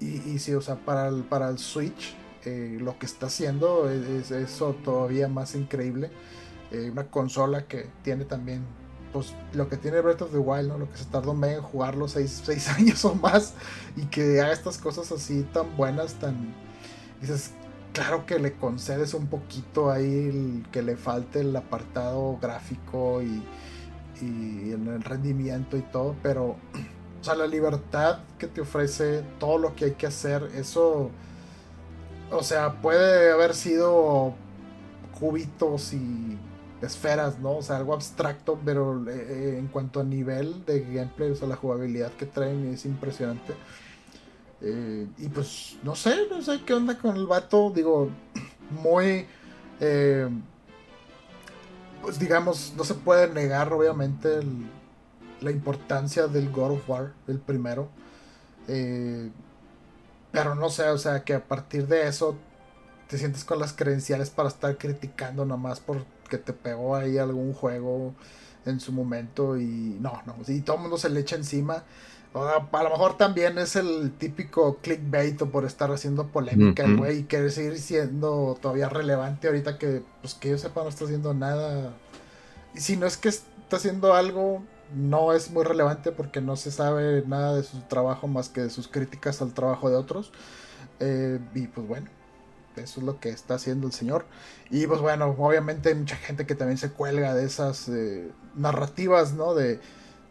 Y, y sí, o sea, para el, para el Switch eh, lo que está haciendo es, eso todavía más increíble. Eh, una consola que tiene también, pues lo que tiene Breath of the Wild, ¿no? Lo que se tardó en jugarlo 6 años o más y que haga estas cosas así tan buenas, tan... Dices, claro que le concedes un poquito ahí que le falte el apartado gráfico y y en el rendimiento y todo, pero o sea, la libertad que te ofrece, todo lo que hay que hacer, eso, o sea, puede haber sido cubitos y esferas, ¿no? O sea, algo abstracto, pero eh, eh, en cuanto a nivel de gameplay, o sea, la jugabilidad que traen es impresionante. Eh, y pues, no sé, no sé qué onda con el vato, digo, muy pues digamos, no se puede negar obviamente la importancia del God of War, el primero. Eh, pero no sé, o sea, que a partir de eso te sientes con las credenciales para estar criticando nomás porque te pegó ahí algún juego en su momento y no, no, y todo el mundo se le echa encima. a lo mejor también es el típico clickbait o por estar haciendo polémica, güey, y querer seguir siendo todavía relevante ahorita que, pues que yo sepa, no está haciendo nada. Y si no es que está haciendo algo, no es muy relevante porque no se sabe nada de su trabajo más que de sus críticas al trabajo de otros. Eh, y pues bueno, eso es lo que está haciendo el señor. Y pues bueno, obviamente hay mucha gente que también se cuelga de esas eh, narrativas, ¿no? De,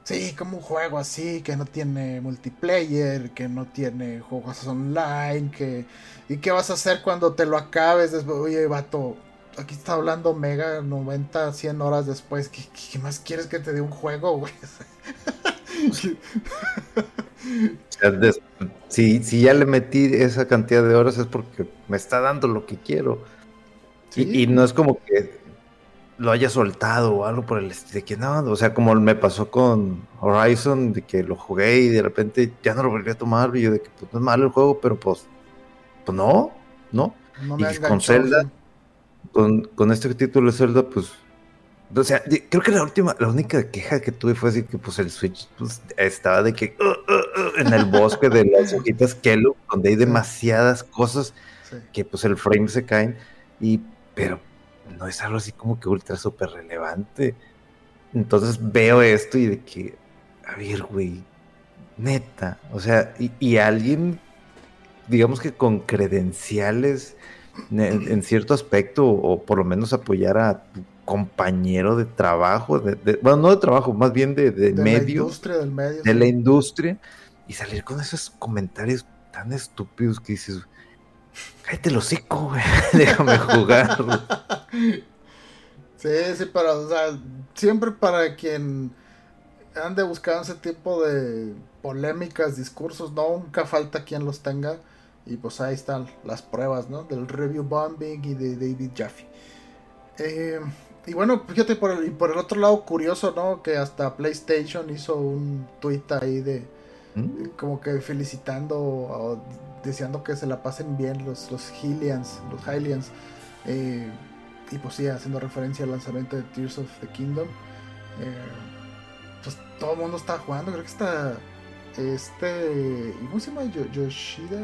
sí, como un juego así, que no tiene multiplayer, que no tiene juegos online, que... ¿Y qué vas a hacer cuando te lo acabes? Después, oye, vato, aquí está hablando Mega 90, 100 horas después. ¿Qué, más quieres que te dé un juego, güey? si, si ya le metí esa cantidad de horas es porque me está dando lo que quiero. Y, no es como que lo haya soltado o algo por el estilo de que no, o sea, como me pasó con Horizon, de que lo jugué y de repente ya no lo volví a tomar, y yo de que pues no es malo el juego, pero pues, pues no, no. y con Zelda, con, este título de Zelda, pues. O sea, creo que la última, la única queja que tuve fue así que pues el Switch pues, estaba de que uh, uh, uh, en el bosque de las hojitas Kelo, donde hay demasiadas cosas que pues el frame se caen. Y, pero no es algo así como que ultra súper relevante. Entonces veo esto y de que, a ver, güey, neta. O sea, y, y alguien, digamos que con credenciales en, cierto aspecto, o por lo menos apoyar a compañero de trabajo, de, bueno, no de trabajo, más bien de, de, medio, la industria del medio, de la industria, y salir con esos comentarios tan estúpidos que dices, cállate el hocico, güey, déjame jugar. Sí, sí, pero, o sea, siempre para quien ande buscando ese tipo de polémicas, discursos, no, nunca falta quien los tenga. Y pues ahí están las pruebas, ¿no? Del review bombing y de David Jaffe. Eh, y bueno, fíjate, por el, y por el otro lado, curioso, ¿no? Que hasta PlayStation hizo un tweet ahí de. ¿Mm? Como que felicitando o deseando que se la pasen bien los, los Hylians. Los Hylians. Eh, y pues sí, haciendo referencia al lanzamiento de Tears of the Kingdom. Eh, pues todo el mundo está jugando, creo que está este ¿cómo se llama? Yoshida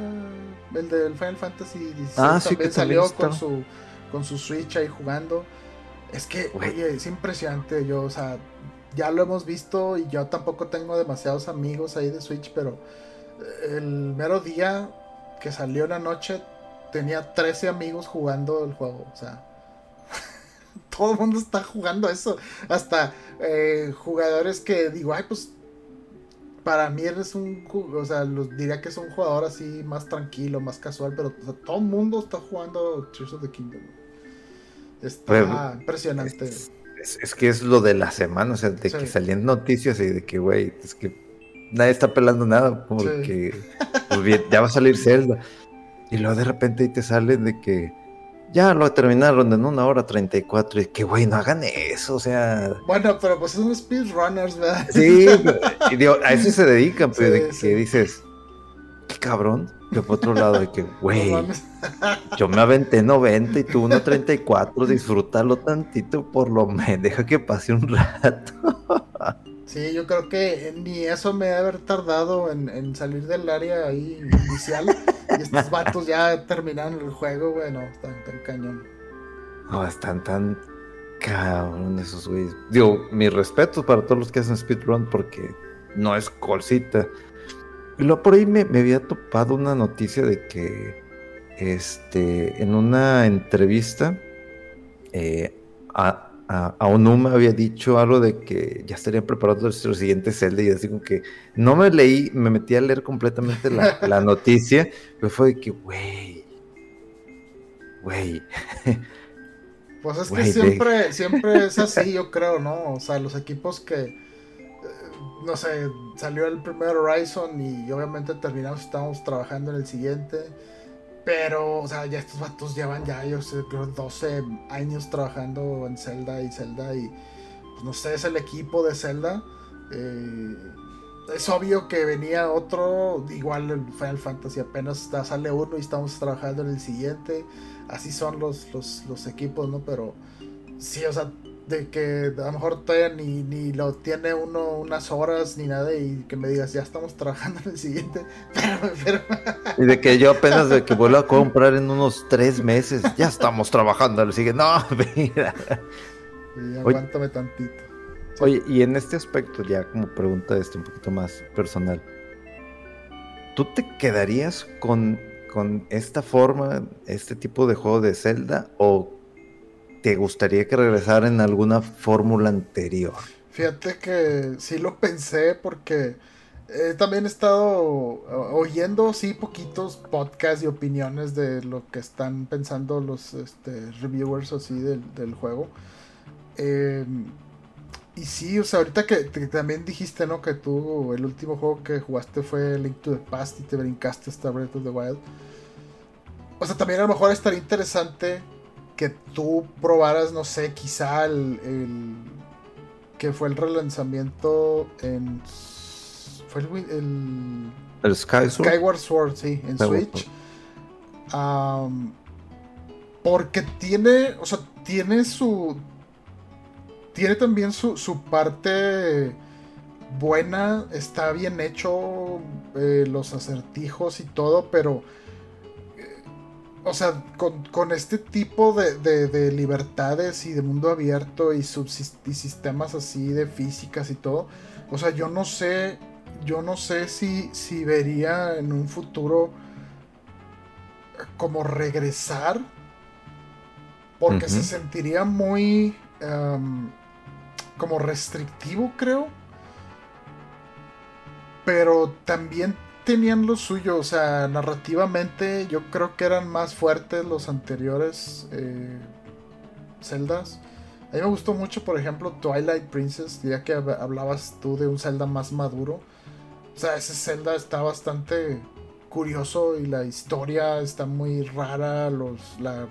el del Final Fantasy XVI ah, sí, que salió con su con su Switch ahí jugando es que oye es impresionante yo o sea ya lo hemos visto y yo tampoco tengo demasiados amigos ahí de Switch pero el mero día que salió la noche tenía 13 amigos jugando el juego o sea todo el mundo está jugando eso. Hasta eh, jugadores que digo, ay, pues para mí eres un, o sea, diría que es un jugador así más tranquilo, más casual, pero todo el mundo está jugando Tears of the Kingdom. Está impresionante. Es, que es lo de la semana, o sea, de que salían noticias y de que, güey, es que nadie está pelando nada porque pues bien, ya va a salir Zelda. Y luego de repente ahí te sale de que ya lo terminaron en una hora 34 y que güey, no hagan eso, o sea... Bueno, pero pues son speedrunners, ¿verdad? Sí, y digo, a eso se dedican, pero de que dices, qué cabrón, de por otro lado, de que, güey, yo me aventé 90 y tú 1.34, disfrútalo tantito, por lo menos, deja que pase un rato. Sí, yo creo que ni eso me debe haber tardado en, salir del área ahí inicial. y estos vatos ya terminaron el juego, bueno, están tan cañón. No, están tan cabrón esos güeyes. Digo, mi respeto para todos los que hacen speedrun porque no es colcita. Y luego por ahí me, me había topado una noticia de que este en una entrevista eh, a, a, a, Onuma había dicho algo de que ya estarían preparados el siguiente Zelda y así como que no me leí, me metí a leer completamente la, la noticia, pero fue de que, güey, güey. Pues es que siempre, siempre es así, yo creo, ¿no? O sea, los equipos que, no sé, salió el primer Horizon y obviamente terminamos, estamos trabajando en el siguiente pero, o sea, ya estos vatos llevan ya, yo sé, creo 12 años trabajando en Zelda y Zelda y, pues no sé, es el equipo de Zelda. Eh, es obvio que venía otro, igual el Final Fantasy apenas sale uno y estamos trabajando en el siguiente. Así son los, los, los equipos, ¿no? Pero sí, o sea, de que a lo mejor todavía ni, ni lo tiene uno unas horas ni nada y que me digas ya estamos trabajando en el siguiente pero, y de que yo apenas de que vuelvo a comprar en unos tres meses ya estamos trabajando en el siguiente. No mira. Aguántame tantito. Oye y en este aspecto ya como pregunta este un poquito más personal ¿tú te quedarías con, con esta forma este tipo de juego de Zelda o te gustaría que regresara en alguna fórmula anterior? Fíjate que sí lo pensé porque también he estado oyendo, sí, poquitos podcasts y opiniones de lo que están pensando los este, reviewers así del, juego. Em, y sí, o sea, ahorita que, también dijiste, ¿no? Que tú, el último juego que jugaste fue Link to the Past y te brincaste hasta Breath of the Wild. O sea, también a lo mejor estaría interesante que tú probaras, no sé, quizá el, que fue el relanzamiento en fue el, el, Skyward Sword, sí, en Switch. porque tiene, o sea, tiene su tiene también su, su parte buena, está bien hecho eh, los acertijos y todo, pero o sea, con, este tipo de, libertades y de mundo abierto y, y sistemas así de físicas y todo, o sea, yo no sé, yo no sé si, si vería en un futuro como regresar Porque se sentiría muy em, como restrictivo, creo. Pero también tenían lo suyo, o sea, narrativamente yo creo que eran más fuertes los anteriores eh, Zeldas. A mí me gustó mucho, por ejemplo, Twilight Princess, ya que hablabas tú de un Zelda más maduro. O sea, ese Zelda está bastante curioso y la historia está muy rara, los, la,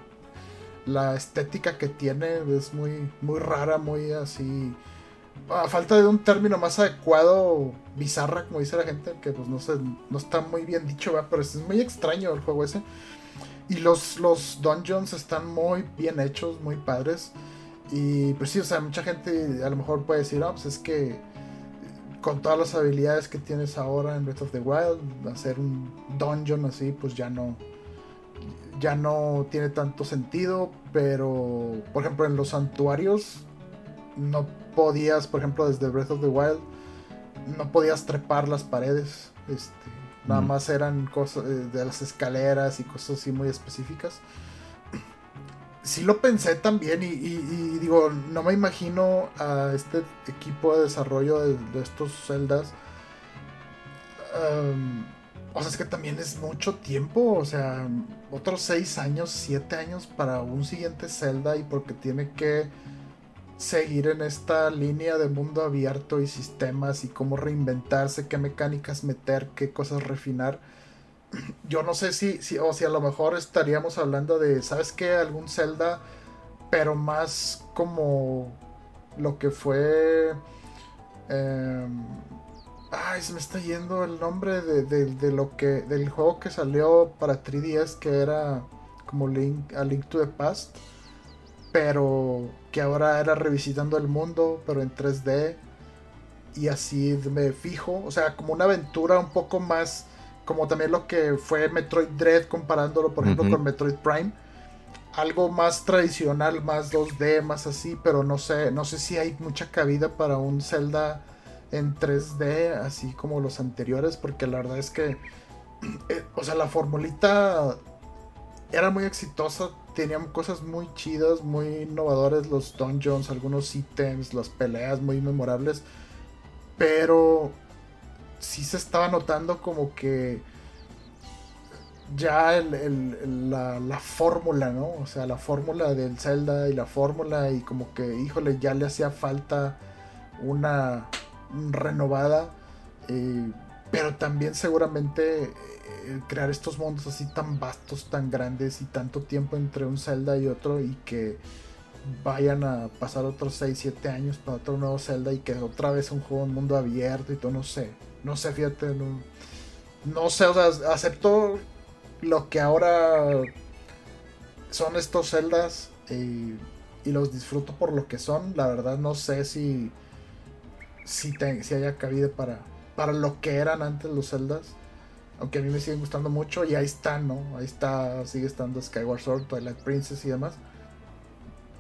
la estética que tiene es muy, muy rara, muy así a falta de un término más adecuado, bizarra, como dice la gente, que pues no sé, no está muy bien dicho, pero es muy extraño el juego ese. Y los, los dungeons están muy bien hechos, muy padres. Y pues sí, o sea, mucha gente a lo mejor puede decir, no, pues es que con todas las habilidades que tienes ahora en Breath of the Wild, hacer un dungeon así, pues ya no, ya no tiene tanto sentido. Pero, por ejemplo, en los santuarios no podías, por ejemplo, desde Breath of the Wild, no podías trepar las paredes. Este, nada más eran cosas eh, de las escaleras y cosas así muy específicas. Sí lo pensé también y, digo, no me imagino a este equipo de desarrollo de, estos celdas. o sea, es que también es mucho tiempo, o sea, otros 6 años, 7 años para un siguiente Zelda y porque tiene que seguir en esta línea de mundo abierto y sistemas y cómo reinventarse, qué mecánicas meter, qué cosas refinar. Yo no sé si, si o si a lo mejor estaríamos hablando de, ¿sabes qué? Algún Zelda, pero más como lo que fue... Em, ay, se me está yendo el nombre de, lo que del juego que salió para 3DS que era como Link, a Link to the Past pero que ahora era revisitando el mundo, pero en 3D. Y así me fijo, o sea, como una aventura un poco más, como también lo que fue Metroid Dread, comparándolo, por ejemplo, con Metroid Prime. Algo más tradicional, más 2D, más así, pero no sé, no sé si hay mucha cabida para un Zelda en 3D, así como los anteriores, porque la verdad es que, eh, o sea, la formulita era muy exitosa tenían cosas muy chidas, muy innovadores los dungeons, algunos ítems, las peleas muy memorables. Pero sí se estaba notando como que ya la, la fórmula, ¿no? O sea, la fórmula del Zelda y la fórmula y como que, híjole, ya le hacía falta una renovada. Eh, pero también seguramente crear estos mundos así tan vastos, tan grandes y tanto tiempo entre un Zelda y otro y que vayan a pasar otros 6, 7 años para otro nuevo Zelda y que otra vez un juego en mundo abierto y todo, no sé, no sé, fíjate, no, no sé, o sea, acepto lo que ahora son estos Zeldas y, los disfruto por lo que son, la verdad no sé si, si, si haya cabida para, para lo que eran antes los Zeldas aunque a mí me siguen gustando mucho y ahí está, ¿no? Ahí está, sigue estando Skyward Sword, Twilight Princess y demás.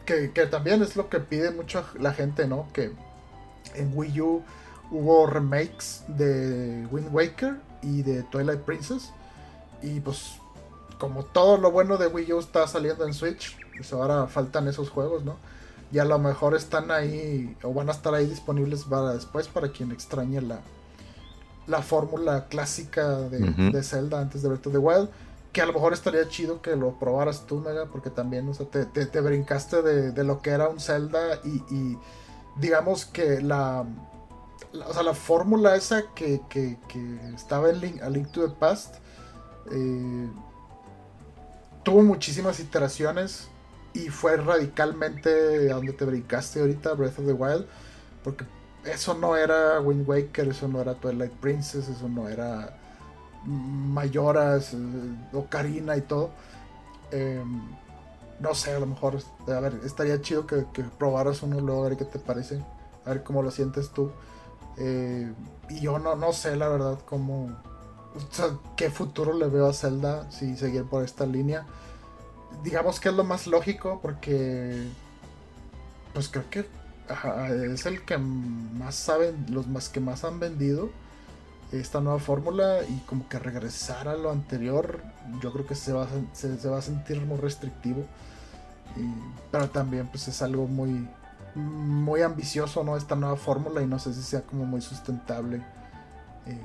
Que, también es lo que pide mucho la gente, ¿no? Que en Wii U hubo remakes de Wind Waker y de Twilight Princess. Y pues como todo lo bueno de Wii U está saliendo en Switch, pues ahora faltan esos juegos, ¿no? Y a lo mejor están ahí o van a estar ahí disponibles para después para quien extrañe la, la fórmula clásica de, Zelda antes de Breath of the Wild. Que a lo mejor estaría chido que lo probaras tú, Mega, porque también o sea, te, brincaste de, lo que era un Zelda y, digamos que la, o sea, la fórmula esa que, estaba en Link, a Link to the Past eh, tuvo muchísimas iteraciones y fue radicalmente a donde te brincaste ahorita, Breath of the Wild, porque eso no era Wind Waker, eso no era Twilight Princess, eso no era Mayoras, eh, Ocarina y todo. Em, no sé, a lo mejor, a ver, estaría chido que, probaras uno luego a ver qué te parece, a ver cómo lo sientes tú. Eh, y yo no, no sé, la verdad, cómo, qué futuro le veo a Zelda si seguir por esta línea. Digamos que es lo más lógico porque, pues creo que es el que más saben, los más que más han vendido esta nueva fórmula y como que regresar a lo anterior, yo creo que se va a, se, va a sentir muy restrictivo. pero también pues es algo muy, muy ambicioso, ¿no? Esta nueva fórmula y no sé si sea como muy sustentable eh,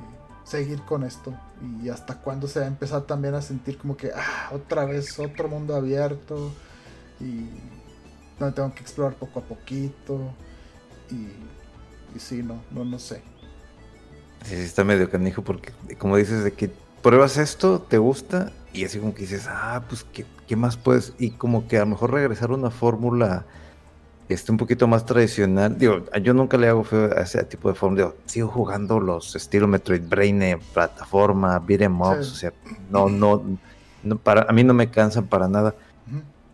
seguir con esto y hasta cuándo se va a empezar también a sentir como que, ah, otra vez otro mundo abierto y no tengo que explorar poco a poquito y, y sí, no, no, no sé. Sí, está medio canijo porque, como dices, de que pruebas esto, te gusta y así como que dices, ah, pues, ¿qué, qué más puedes? Y como que a lo mejor regresar a una fórmula este, un poquito más tradicional. Digo, yo nunca le hago feo a ese tipo de fórmula. sigo jugando los estilo Metroid Brain, plataforma, beat'em ups, o sea, no, no, no, para, a mí no me cansan para nada.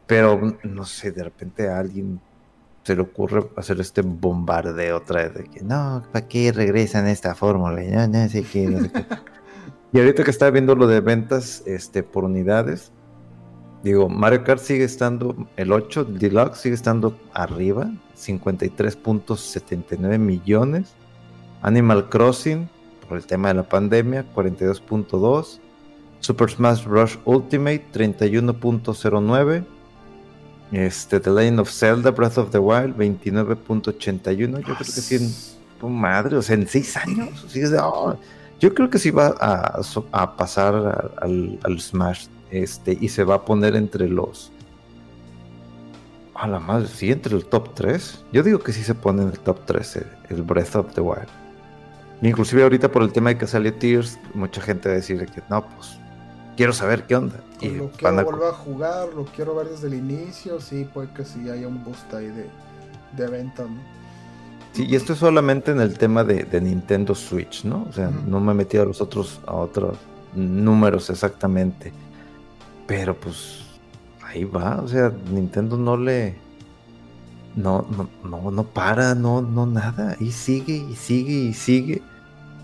Pero, no sé, de repente a alguien se le ocurre hacer este bombardeo otra vez de que no, ¿para qué regresan esta fórmula? No, no sé qué, no sé qué. y ahorita que estaba viendo lo de ventas este, por unidades, digo, Mario Kart sigue estando, el 8 Deluxe sigue estando arriba, 53.79 millones. Animal Crossing, por el tema de la pandemia, 42.2. Super Smash Bros. Ultimate, 31.09. Este, The Legend of Zelda Breath of the Wild, 29.81. Yo creo que sí, en, madre, o sea, en 6 años. yo creo que sí va a, pasar al, Smash. Este, y se va a poner entre los. A la madre, sí, entre el top 3. Yo digo que sí se pone en el top 3 el, Breath of the Wild. Inclusive ahorita por el tema de que salió Tears, mucha gente va a decir que no, pues quiero saber qué onda. Y lo quiero volver a jugar, lo quiero ver desde el inicio, sí, puede que sí haya un boost ahí de, de venta, ¿no? Sí, y esto es solamente en el tema de, Nintendo Switch, ¿no? O sea, no me he metido a los otros, a otros números exactamente. Pero pues ahí va, o sea, Nintendo no le. No, no, no, no para, no, no nada. Y sigue, y sigue, y sigue.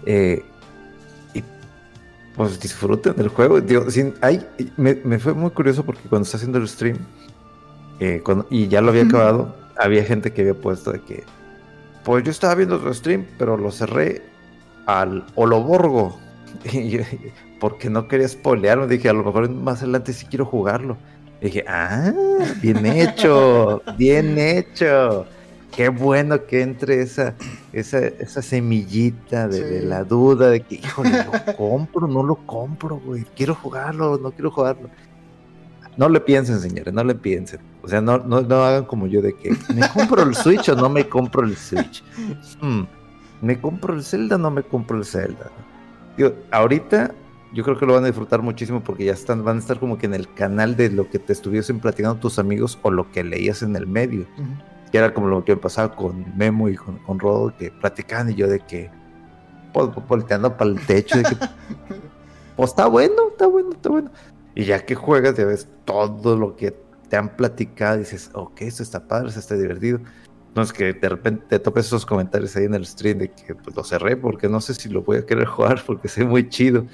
Eh, pues disfruten del juego. Digo, sin, hay, me, fue muy curioso porque cuando está haciendo el stream eh, y ya lo había acabado, había gente que había puesto de que, pues yo estaba viendo el stream, pero lo cerré al Oloborgo. Y porque no quería spoilearlo. Dije, a lo mejor más adelante sí quiero jugarlo. dije, ah, bien hecho, bien hecho qué bueno que entre esa, esa, esa semillita de, la duda de que, híjole, ¿lo compro? No lo compro, güey. Quiero jugarlo, no quiero jugarlo. No le piensen, señores, no le piensen. O sea, no, no, hagan como yo de que, ¿me compro el Switch o no me compro el Switch? Hmm, ¿Me compro el Zelda o no me compro el Zelda? Digo, ahorita yo creo que lo van a disfrutar muchísimo porque ya están, van a estar como que en el canal de lo que te estuviesen platicando tus amigos o lo que leías en el medio que era como lo que pasaba con Memo y con, con Rodo, que platicaban y yo de que, volteando para el techo, de que, pues está bueno, está bueno, está bueno. Y ya que juegas, ya ves todo lo que te han platicado, y dices, ok, esto está padre, esto está divertido. Entonces que de repente te topes esos comentarios ahí en el stream de que pues, lo cerré porque no sé si lo voy a querer jugar porque sé muy chido.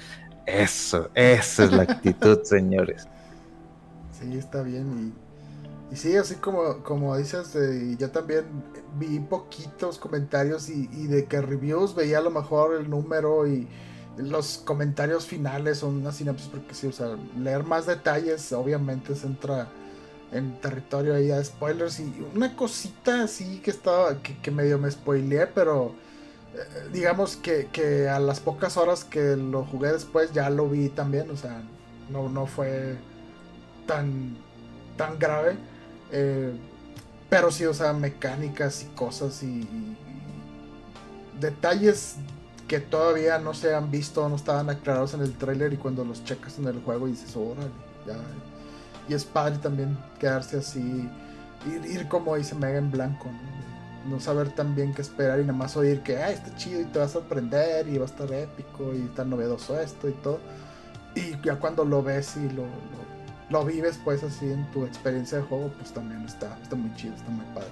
Eso, esa es la actitud, señores. Sí, está bien. Y y sí, así como, como dices, eh, yo también vi poquitos comentarios y, de que reviews veía a lo mejor el número y los comentarios finales son una sinapsis porque sí, o sea, leer más detalles obviamente se entra en territorio ahí a spoilers y una cosita así que estaba, que, medio me spoileé, pero eh, digamos que, que, a las pocas horas que lo jugué después ya lo vi también, o sea, no, no fue tan, tan grave. Eh, pero sí, o sea, mecánicas y cosas y, detalles que todavía no se han visto, no estaban aclarados en el trailer y cuando los checas en el juego y dices, órale, ya. Y es padre también quedarse así, ir, como dice Mega en blanco, ¿no? saber tan bien qué esperar y nada más oír que, ah, está chido y te vas a sorprender y va a estar épico y está novedoso esto y todo. Y ya cuando lo ves y lo vives pues así en tu experiencia de juego, pues también está, está muy chido, está muy padre.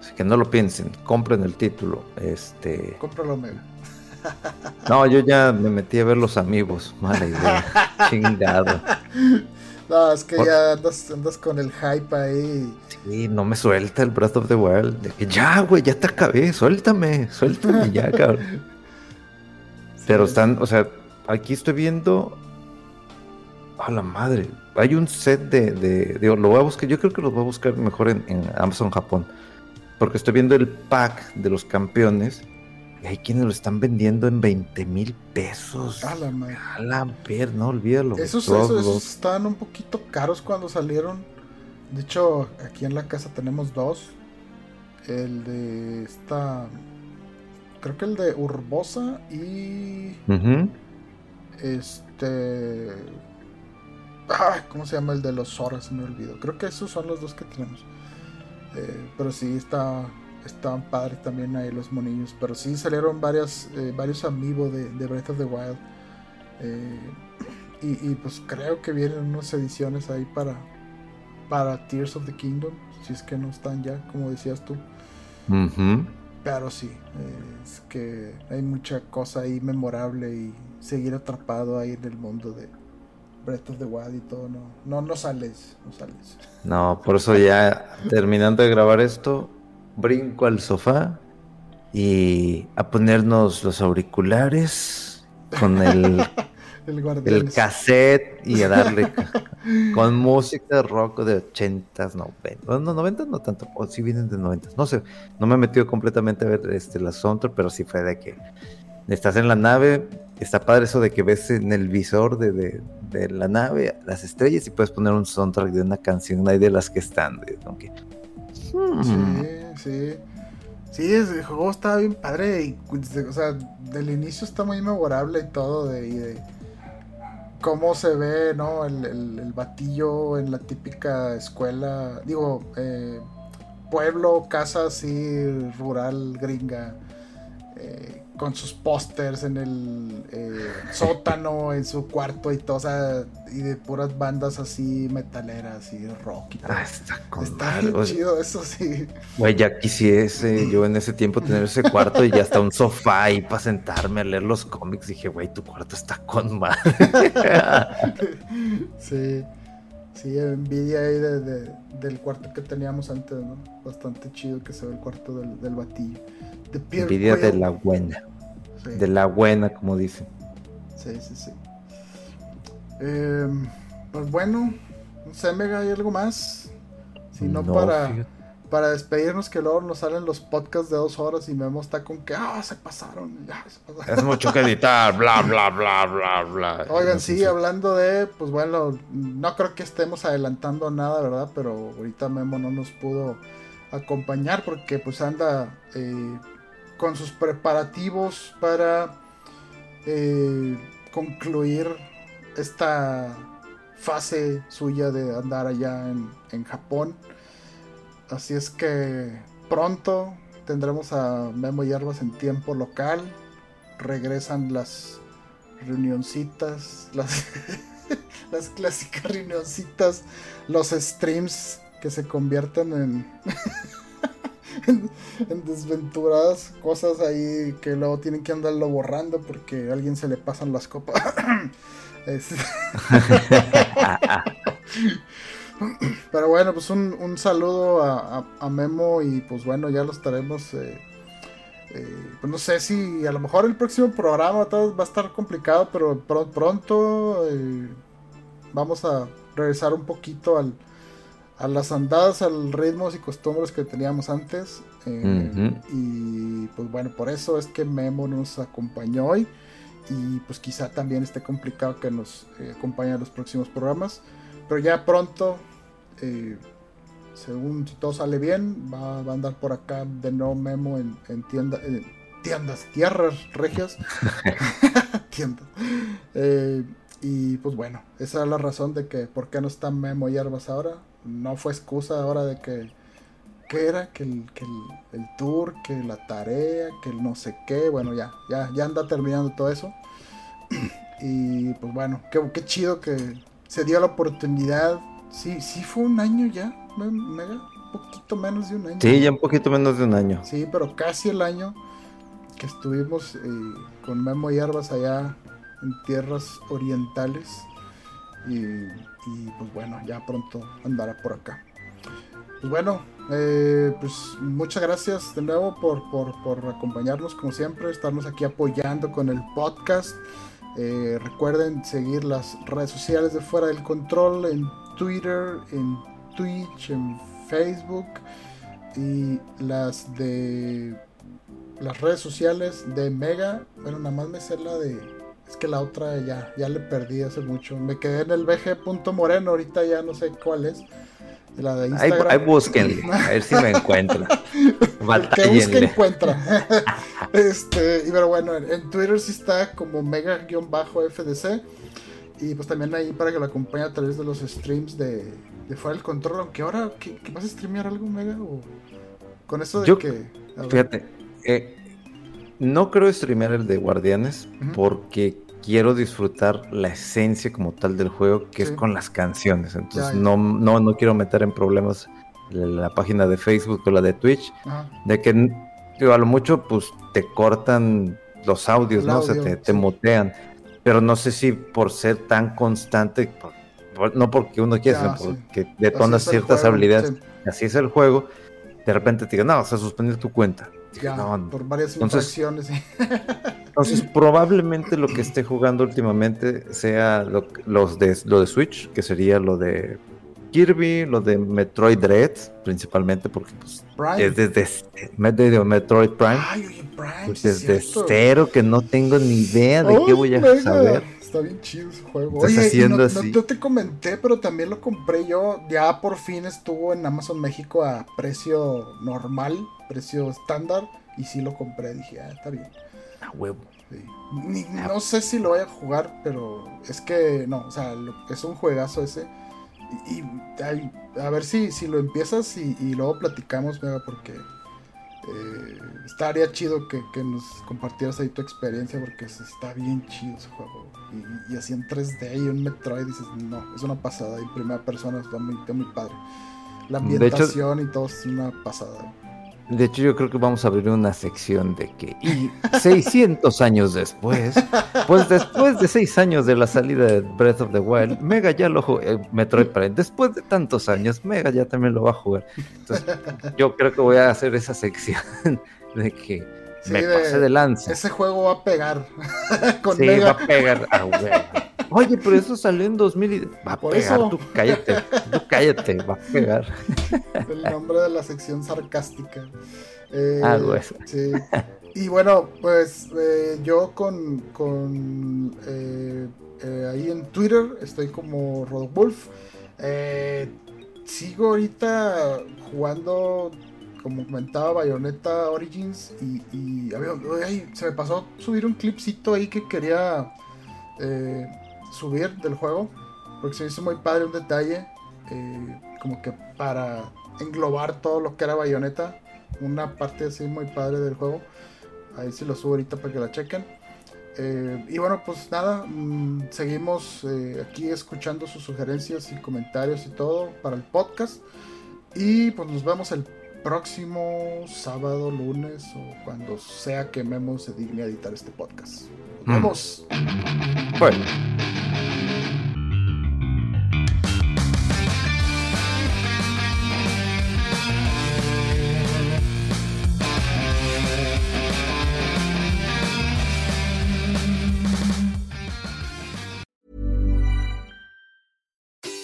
Así que no lo piensen, compren el título. Este. Cómpralo mega. No, yo ya me metí a ver los amigos. Mala idea. Chingado. No, es que ya andas, andas, con el hype ahí. Sí, no me suelta el Breath of the Wild. De que ya, güey, ya te acabé. Suéltame, suéltame ya, cabrón. Pero están, o sea, aquí estoy viendo A la madre. Hay un set de, de, de- Lo voy a buscar. Yo creo que los voy a buscar mejor en, en Amazon Japón. Porque estoy viendo el pack de los campeones. Y hay quienes lo están vendiendo en 20 mil pesos. A la. A la ver, no olvídalo. Esos, esos, estaban un poquito caros cuando salieron. De hecho, aquí en la casa tenemos dos. El de esta. Creo que el de Urbosa y. Este. ¿Cómo se llama el de los Horas? Me olvido. Creo que esos son los dos que tenemos. Eh, pero sí, está, estaban padres también ahí los monillos. Pero sí salieron varias, eh, varios amigos de, de Breath of the Wild. Eh, y, y, pues creo que vienen unas ediciones ahí para, para Tears of the Kingdom. Si es que no están ya, como decías tú. Ujú. Pero sí, es que hay mucha cosa ahí memorable y seguir atrapado ahí en el mundo de Breath of the Wild y todo, no, no, no sales, no sales. No, por eso ya terminando de grabar esto, brinco al sofá y a ponernos los auriculares con el, El el cassette y a darle con música rock de 80s, 90. Bueno, 90 no tanto, o si vienen de 90. No sé, no me he metido completamente a ver este, la soundtrack, pero sí fue de que estás en la nave, está padre eso de que ves en el visor de, de- de la nave las estrellas y puedes poner un soundtrack de una canción ahí de las que están. de- que, hmm, Sí, sí. Sí, el juego está bien padre y, o sea, del inicio está muy memorable y todo de, cómo se ve, ¿no? El batillo en la típica escuela, digo, eh, pueblo, casa así, rural, gringa, eh, con sus pósters en el eh, sótano, en su cuarto y todo, o sea, y de puras bandas así metaleras y rock y todo. ah, está con Está bien chido, eso sí. Güey, ya quisiese yo en ese tiempo tener ese cuarto y ya hasta un sofá ahí para sentarme a leer los cómics. Dije, güey, tu cuarto está con madre. Sí, sí, envidia ahí de, de- del cuarto que teníamos antes, ¿no? Bastante chido que se ve el cuarto del, del batillo. De Pierre Envidia de la buena. Sí, De la buena, como dicen. sí, sí. sí. Em, pues bueno, no sé, Mega, ¿hay algo más? Si no, para, fíjate. para despedirnos, que luego nos salen los podcasts de dos horas y Memo está con que, ah, se pasaron, ya, se pasaron. Es mucho que editar, bla, bla, bla, bla, bla. Oigan, No sí, hablando de, pues bueno, no creo que estemos adelantando nada, ¿verdad? Pero ahorita Memo no nos pudo acompañar porque pues anda eh, con sus preparativos para eh, concluir esta fase suya de andar allá en, en Japón. Así es que pronto tendremos a Memo Hierbas en tiempo local. Regresan las reunioncitas, las, las clásicas reunioncitas, los streams que se convierten en, en, en desventuradas cosas ahí que luego tienen que andarlo borrando porque a alguien se le pasan las copas. Pero bueno, pues un, un saludo a, a- Memo y pues bueno, ya lo estaremos... eh, eh, pues no sé si a lo mejor el próximo programa va a estar complicado, pero pro- pronto eh, vamos a regresar un poquito al, a las andadas, al ritmos y costumbres que teníamos antes. eh. Y pues bueno, por eso es que Memo nos acompañó hoy. Y pues quizá también esté complicado que nos eh, acompañe en los próximos programas. Pero ya pronto, eh, según si todo sale bien, va, va a andar por acá de nuevo Memo en, en tienda- en tiendas, tierras regias. tiendas. Eh, y pues bueno, esa es la razón de que por qué no está Memo Hierbas ahora. No fue excusa ahora de que, que era, que, el, que el, el tour, que la tarea, que el no sé qué. Bueno, ya, ya, ya anda terminando todo eso. y pues bueno, qué, qué chido que se dio la oportunidad. Sí, sí fue un año ya, me- mega, un poquito menos de un año. Sí, ya un poquito menos de un año. Sí, pero casi el año que estuvimos eh, con Memo Hierbas allá en tierras orientales. Y, y, pues bueno, ya pronto andará por acá. Pues bueno, eh, pues muchas gracias de nuevo por, por, por acompañarnos como siempre, estarnos aquí apoyando con el podcast. Eh, recuerden seguir las redes sociales de Fuera del Control en Twitter, en Twitch, en Facebook y las de las redes sociales de Mega. Bueno, nada más me sé la de. Es que la otra ya, ya le perdí hace mucho. Me quedé en el BG.moreno, ahorita ya no sé cuál es. La de Instagram. Ahí, busquen, a ver si me encuentra. que busque encuentra. este, y pero bueno, en, Twitter sí está como mega-fdc. Y pues también ahí para que lo acompañe a través de los streams de, de Fuera del Control. Aunque ahora, ¿qué, vas a streamear algo, Mega? ¿O con eso de que. Fíjate, eh, no creo streamear el de Guardianes porque quiero disfrutar la esencia como tal del juego, que es con las canciones. Entonces No, no, no quiero meter en problemas la página de Facebook o la de Twitch, de que a lo mucho pues te cortan los audios, ¿no? se te, te motean. Pero no sé si por ser tan constante, no porque uno quiera, sino porque detonas ciertas habilidades, así es el juego, de repente te digan, no, se suspendió tu cuenta. Por varias infracciones. Entonces, probablemente lo que esté jugando últimamente sea lo, los de, lo de Switch, que sería lo de Kirby, lo de Metroid Dread, principalmente porque pues, es desde, Metroid Prime. Pues, desde cero que no tengo ni idea de qué voy a saber. Está bien chido ese juego. Oye, no, no, te comenté, pero también lo compré yo. Ya por fin estuvo en Amazon México a precio normal, precio estándar. Y sí lo compré. Dije, ah, está bien. A huevo. no sé si lo voy a jugar, pero es que no, o sea, es un juegazo ese. Y, a ver si, si lo empiezas y, luego platicamos, porque eh, estaría chido que, nos compartieras ahí tu experiencia porque está bien chido ese juego. Y, así en 3D y un Metroid dices, no, es una pasada. Y primera persona está muy, está muy padre. La ambientación y todo es una pasada. De hecho, yo creo que vamos a abrir una sección de que, y 600 años después, pues después de 6 años de la salida de Breath of the Wild, Mega ya lo jugó, eh, Metroid Prime, después de tantos años, Mega ya también lo va a jugar. Entonces, yo creo que voy a hacer esa sección de que me pase de lanza. Ese juego va a pegar. Con sí, va a pegar. Ah, Oye, pero eso salió en 2000 y... Va a pegar, tú cállate, tú cállate, va a pegar. El nombre de la sección sarcástica. Eh, ah, Sí. Y bueno, pues eh, yo con, con eh, ahí en Twitter estoy como Rodolf. sigo ahorita jugando, como comentaba, Bayonetta Origins y, y se me pasó subir un clipcito ahí que quería subir del juego, porque se hizo muy padre un detalle, eh, como que para englobar todo lo que era Bayonetta, una parte así muy padre del juego. Ahí sí lo subo ahorita para que la chequen. Eh, y bueno, pues nada, mm, seguimos eh, aquí escuchando sus sugerencias y comentarios y todo para el podcast. Y pues nos vemos el próximo sábado, lunes o cuando sea que Memo se digne a editar este podcast. Nos. Bueno.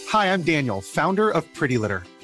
Hi, I'm Daniel, founder of Pretty Litter.